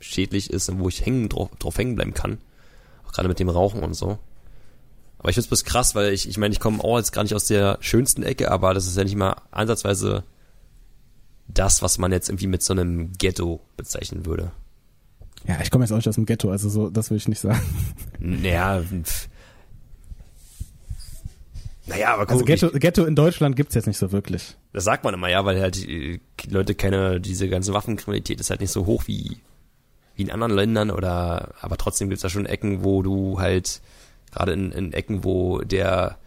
schädlich ist und wo ich hängen drauf, drauf hängen bleiben kann. Auch gerade mit dem Rauchen und so. Aber ich find's bloß krass, weil ich, ich meine, ich komme auch jetzt gar nicht aus der schönsten Ecke, aber das ist ja nicht mal ansatzweise das, was man jetzt irgendwie mit so einem Ghetto bezeichnen würde. Ja, ich komme jetzt auch nicht aus dem Ghetto, also so, das will ich nicht sagen. Naja, naja, aber guck, Also Ghetto, ich, Ghetto in Deutschland gibt's jetzt nicht so wirklich. das sagt man immer, ja, weil halt die Leute keine, diese ganze Waffenkriminalität ist halt nicht so hoch wie, wie in anderen Ländern oder, aber trotzdem gibt's da schon Ecken, wo du halt, gerade in, in Ecken, wo der,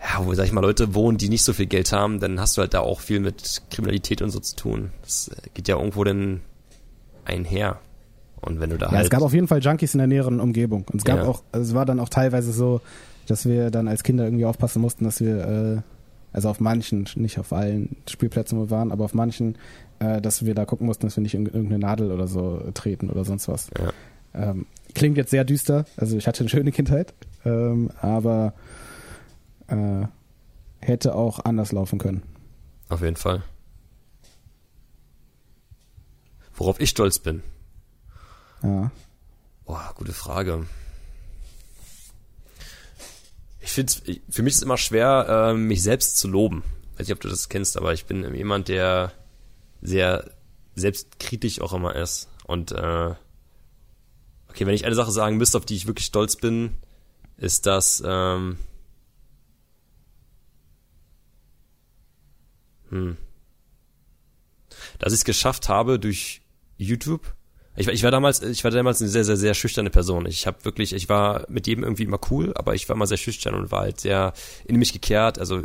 ja, wo, sag ich mal, Leute wohnen, die nicht so viel Geld haben, dann hast du halt da auch viel mit Kriminalität und so zu tun. Das äh, geht ja irgendwo dann einher. Und wenn du da Ja, halt. es gab auf jeden Fall Junkies in der näheren Umgebung. Und es gab Ja. auch, also es war dann auch teilweise so, dass wir dann als Kinder irgendwie aufpassen mussten, dass wir, äh, also auf manchen, nicht auf allen Spielplätzen, wo wir waren, aber auf manchen, äh, dass wir da gucken mussten, dass wir nicht in irgendeine Nadel oder so treten oder sonst was. Ja. Ähm, klingt jetzt sehr düster, also ich hatte eine schöne Kindheit, ähm, aber äh, hätte auch anders laufen können. Auf jeden Fall. Worauf ich stolz bin. Ja. Boah, gute Frage. Ich finde, für mich ist es immer schwer, ähm, mich selbst zu loben. Weiß nicht, ob du das kennst, aber ich bin jemand, der sehr selbstkritisch auch immer ist. Und äh, okay, wenn ich eine Sache sagen müsste, auf die ich wirklich stolz bin, ist das ähm, hm, dass ich es geschafft habe durch YouTube. Ich, war- ich war damals, ich war damals eine sehr, sehr, sehr schüchterne Person. Ich habe wirklich, ich war mit jedem irgendwie immer cool, aber ich war immer sehr schüchtern und war halt sehr in mich gekehrt. Also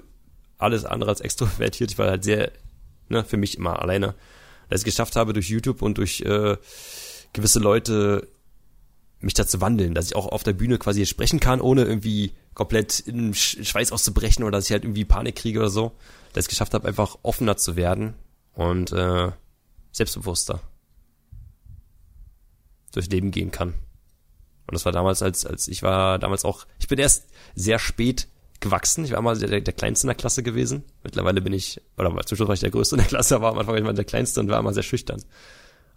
alles andere als extrovertiert. Ich war halt sehr, ne, für mich immer alleine. Dass ich es geschafft habe durch YouTube und durch äh, gewisse Leute mich dazu wandeln, dass ich auch auf der Bühne quasi sprechen kann, ohne irgendwie komplett in Sch- Schweiß auszubrechen oder dass ich halt irgendwie Panik kriege oder so. Dass ich es geschafft habe, einfach offener zu werden und äh, selbstbewusster durchs Leben gehen kann. Und das war damals, als, als ich war damals auch, ich bin erst sehr spät gewachsen. Ich war immer der, der Kleinste in der Klasse gewesen. Mittlerweile bin ich, oder zum Schluss war ich der Größte in der Klasse, aber am Anfang war ich mal der Kleinste und war immer sehr schüchtern.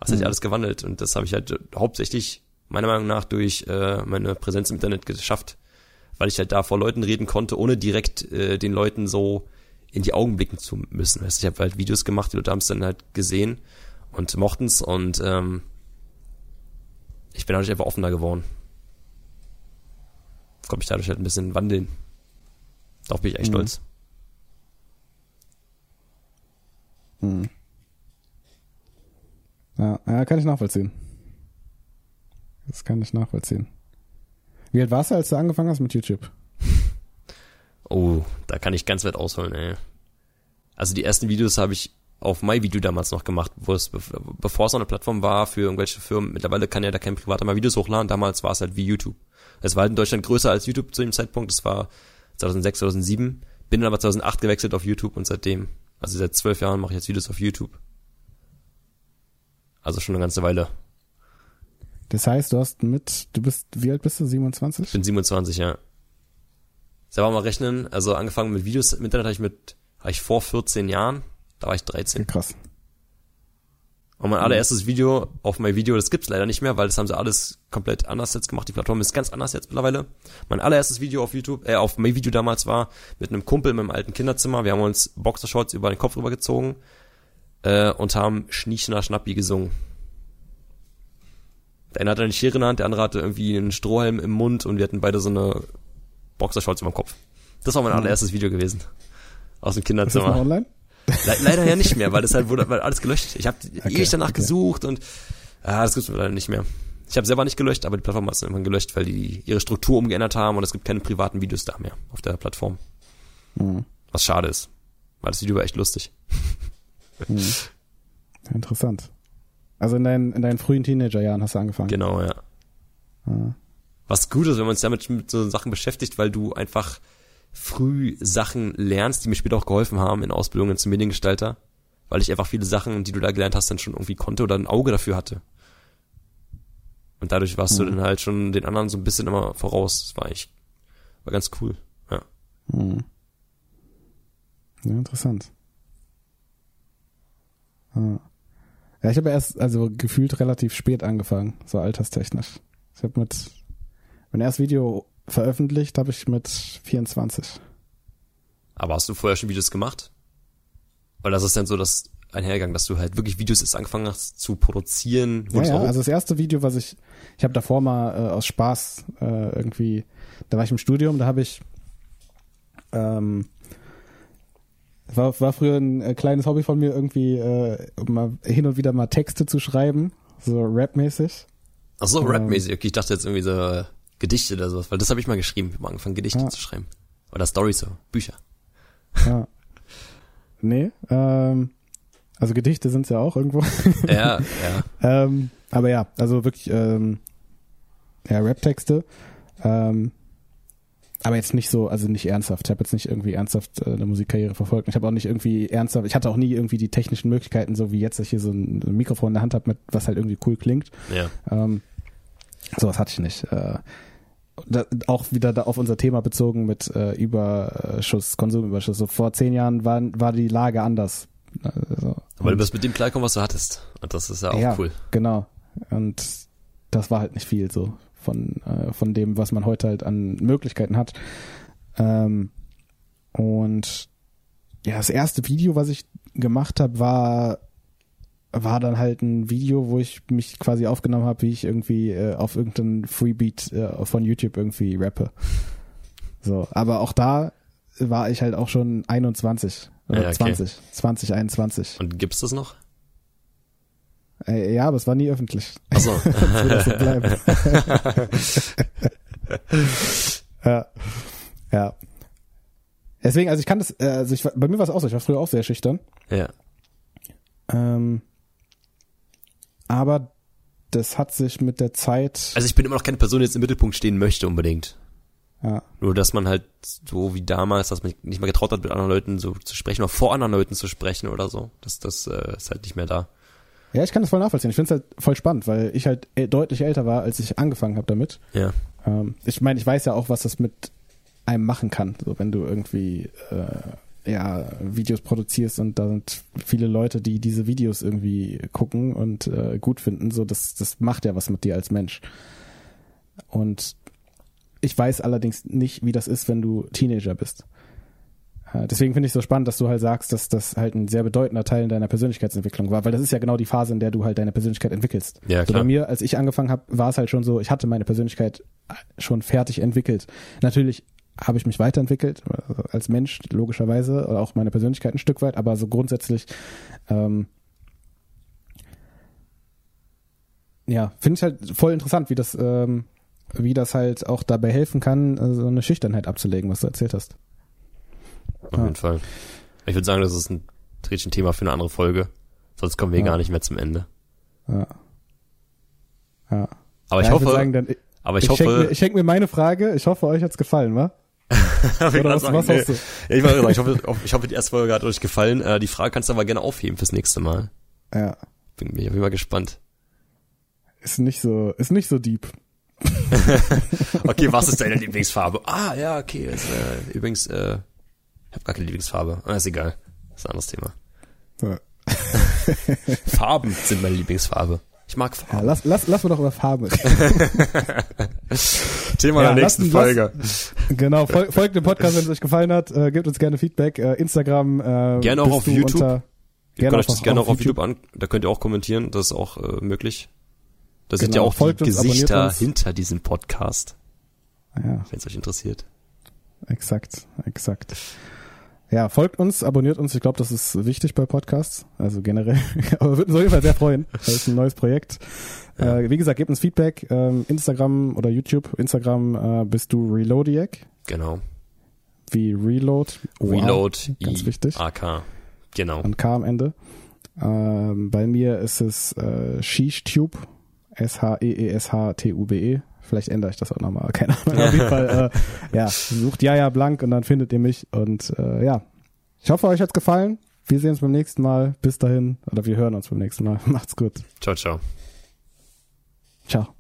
Das hat sich alles gewandelt und das habe ich halt hauptsächlich meiner Meinung nach durch äh, meine Präsenz im Internet geschafft, weil ich halt da vor Leuten reden konnte, ohne direkt äh, den Leuten so in die Augen blicken zu müssen. Weißt, ich habe halt Videos gemacht, die Leute haben es dann halt gesehen und mochten's und ähm, ich bin dadurch einfach offener geworden. Konnte mich dadurch halt ein bisschen wandeln. Darauf bin ich echt Mhm. stolz. Hm. Ja, ja, kann ich nachvollziehen. Das kann ich nachvollziehen. Wie alt warst du, als du angefangen hast mit YouTube? Oh, da kann ich ganz weit ausholen, ey. Also die ersten Videos habe ich auf MyVideo damals noch gemacht, wo es, bev- bevor es noch eine Plattform war für irgendwelche Firmen. Mittlerweile kann ja da kein Privater mal Videos hochladen. Damals war es halt wie YouTube. Es war halt in Deutschland größer als YouTube zu dem Zeitpunkt. Das war 2006, 2007. Bin dann aber 2008 gewechselt auf YouTube und seitdem, also seit zwölf Jahren mache ich jetzt Videos auf YouTube. Also schon eine ganze Weile. Das heißt, du hast mit, du bist, wie alt bist du? 27? Ich bin 27, ja. Selber mal rechnen. Also angefangen mit Videos im Internet habe ich mit, habe ich vor 14 Jahren. Da war ich 13. Krass. Und mein allererstes Video auf mein Video, das gibt's leider nicht mehr, weil das haben sie alles komplett anders jetzt gemacht. Die Plattform ist ganz anders jetzt mittlerweile. Mein allererstes Video auf YouTube, äh, auf mein Video damals war mit einem Kumpel in meinem alten Kinderzimmer. Wir haben uns Boxershorts über den Kopf rübergezogen äh, und haben Schniechner Schnappi gesungen. Der eine hatte eine Schere in der Hand, der andere hatte irgendwie einen Strohhalm im Mund und wir hatten beide so eine Boxershorts über dem Kopf. Das war mein allererstes Video gewesen. Aus dem Ist das Kinderzimmer. online? Le leider ja nicht mehr, weil das halt wurde weil alles gelöscht. Ich habe Okay, ewig danach okay. gesucht und ah, das gibt's leider nicht mehr. Ich habe selber nicht gelöscht, aber die Plattform hat es irgendwann gelöscht, weil die ihre Struktur umgeändert haben und es gibt keine privaten Videos da mehr auf der Plattform. Mhm. Was schade ist, weil das Video war echt lustig. Mhm. Interessant. Also in deinen, in deinen frühen Teenagerjahren hast du angefangen. Genau, ja. Ja. Was gut ist, wenn man sich damit mit so Sachen beschäftigt, weil du einfach früh Sachen lernst, die mir später auch geholfen haben in Ausbildungen zum Mediengestalter, weil ich einfach viele Sachen, die du da gelernt hast, dann schon irgendwie konnte oder ein Auge dafür hatte. Und dadurch warst du Mhm. dann halt schon den anderen so ein bisschen immer voraus. Das war eigentlich, war ganz cool. Ja. Mhm. Ja, interessant. Ja, ja ich habe erst, also gefühlt relativ spät angefangen, so alterstechnisch. Ich habe mit, mein erstes Video veröffentlicht habe ich mit 24. Aber hast du vorher schon Videos gemacht? Weil das ist dann so das einhergegangen, dass du halt wirklich Videos erst angefangen hast zu produzieren. Ja, ja, also das erste Video, was ich, ich habe davor mal äh, aus Spaß äh, irgendwie, da war ich im Studium, da habe ich, ähm, war, war früher ein äh, kleines Hobby von mir, irgendwie äh, mal hin und wieder mal Texte zu schreiben, so rapmäßig. Ach so, Ähm. rapmäßig. Okay, ich dachte jetzt irgendwie so Gedichte oder sowas, weil das habe ich mal geschrieben. Ich habe mal angefangen, Gedichte Ja. zu schreiben. Oder Storys so, Bücher. Ja. Nee, ähm, also Gedichte sind's ja auch irgendwo. Ja, ja. ähm, aber ja, also wirklich, ähm, ja, Rap-Texte. Ähm, aber jetzt nicht so, also nicht ernsthaft. Ich habe jetzt nicht irgendwie ernsthaft äh, eine Musikkarriere verfolgt. Ich habe auch nicht irgendwie ernsthaft, ich hatte auch nie irgendwie die technischen Möglichkeiten, so wie jetzt, dass ich hier so ein, so ein Mikrofon in der Hand habe, mit was halt irgendwie cool klingt. Ja. Ähm, sowas hatte ich nicht. Äh, da, auch wieder da auf unser Thema bezogen mit äh, Überschuss, Konsumüberschuss. So vor zehn Jahren war, war die Lage anders. Also, Aber du bist mit dem klarkommen, was du hattest. Und das ist ja auch ja, cool. Genau. Und das war halt nicht viel so von, äh, von dem, was man heute halt an Möglichkeiten hat. Ähm, und ja, das erste Video, was ich gemacht habe, war war dann halt ein Video, wo ich mich quasi aufgenommen habe, wie ich irgendwie äh, auf irgendeinen Freebeat äh, von YouTube irgendwie rappe. So, aber auch da war ich halt auch schon 21 oder Ja, okay. 20, 20, 21. Und gibt's das noch? Äh, ja, aber es war nie öffentlich. Ach so. Bleiben. ja. Ja. Deswegen, also ich kann das, äh, also ich, bei mir war es auch so, ich war früher auch sehr schüchtern. ja. Ähm, aber das hat sich mit der Zeit, Also ich bin immer noch keine Person, die jetzt im Mittelpunkt stehen möchte unbedingt. ja, Nur, dass man halt so wie damals, dass man nicht mehr getraut hat, mit anderen Leuten so zu sprechen oder vor anderen Leuten zu sprechen oder so. Das, das äh, ist halt nicht mehr da. ja, ich kann das voll nachvollziehen. Ich finde es halt voll spannend, weil ich halt äh, deutlich älter war, als ich angefangen habe damit. Ja. Ähm, ich meine, ich weiß ja auch, was das mit einem machen kann, so wenn du irgendwie äh, ja Videos produzierst und da sind viele Leute, die diese Videos irgendwie gucken und äh, gut finden, so das das macht ja was mit dir als Mensch. Und ich weiß allerdings nicht, wie das ist, wenn du Teenager bist. Äh, Deswegen finde ich so spannend, dass du halt sagst, dass das halt ein sehr bedeutender Teil in deiner Persönlichkeitsentwicklung war, weil das ist ja genau die Phase, in der du halt deine Persönlichkeit entwickelst. Ja, so klar. bei mir, als ich angefangen habe, war es halt schon so, ich hatte meine Persönlichkeit schon fertig entwickelt. Natürlich habe ich mich weiterentwickelt als Mensch, logischerweise, oder auch meine Persönlichkeit ein Stück weit, aber so grundsätzlich, ähm, ja, finde ich halt voll interessant, wie das, ähm, wie das halt auch dabei helfen kann, äh, so eine Schüchternheit abzulegen, was du erzählt hast. Auf Ja. jeden Fall. Ich würde sagen, das ist ein ein Thema für eine andere Folge. Sonst kommen wir Ja. gar nicht mehr zum Ende. Ja. Ja. Aber ich ja, hoffe, würd sagen, dann, ich, aber ich, ich, schenke mir, hoffe, ich schenk mir meine Frage. Ich hoffe, euch hat's gefallen, wa? ich Oder was, was hast du? Ja, ich, sagen, ich, hoffe, ich hoffe, die erste Folge hat euch gefallen. Äh, die Frage kannst du aber gerne aufheben fürs nächste Mal. Ja. Bin, bin ich auf jeden Fall gespannt. Ist nicht so, ist nicht so deep. Okay, was ist deine Lieblingsfarbe? Ah, ja, okay. Ist, äh, übrigens, äh, ich habe gar keine Lieblingsfarbe. Ah, ist egal. Das ist ein anderes Thema. Ja. Farben sind meine Lieblingsfarbe. Ich mag Ja, Farben. lass, lass, lass wir doch über Farben. Thema Ja, der nächsten lass- Folge. genau, fol folgt dem Podcast, wenn es euch gefallen hat. Äh, gebt uns gerne Feedback. Äh, Instagram. Äh, Gerne auch auf YouTube. Unter, Ihr könnt gerne euch das gerne auch auf YouTube an, da könnt ihr auch kommentieren, das ist auch äh, möglich. Da sind ja Genau, auch die Gesichter hinter diesem Podcast, Ja, wenn es euch interessiert. exakt, exakt. Ja, folgt uns, abonniert uns. Ich glaube, das ist wichtig bei Podcasts. Also generell. Aber würden uns auf jeden Fall sehr freuen. Das ist ein neues Projekt. Ja. Äh, wie gesagt, gebt uns Feedback. Ähm, Instagram oder YouTube. Instagram äh, bist du Reloadiac. Genau. Wie Reload. Wow, Reload, ganz I, wichtig. AK. Genau. Und K am Ende. Ähm, bei mir ist es äh, SheeshTube. S-H-E-E-S-H-T-U-B-E. Vielleicht ändere ich das auch nochmal. Keine Ahnung. Auf jeden Fall, äh, ja, sucht Jaja Blank und dann findet ihr mich. Und äh, ja, ich hoffe, euch hat's gefallen. Wir sehen uns beim nächsten Mal. Bis dahin. Oder wir hören uns beim nächsten Mal. Macht's gut. Ciao, ciao. Ciao.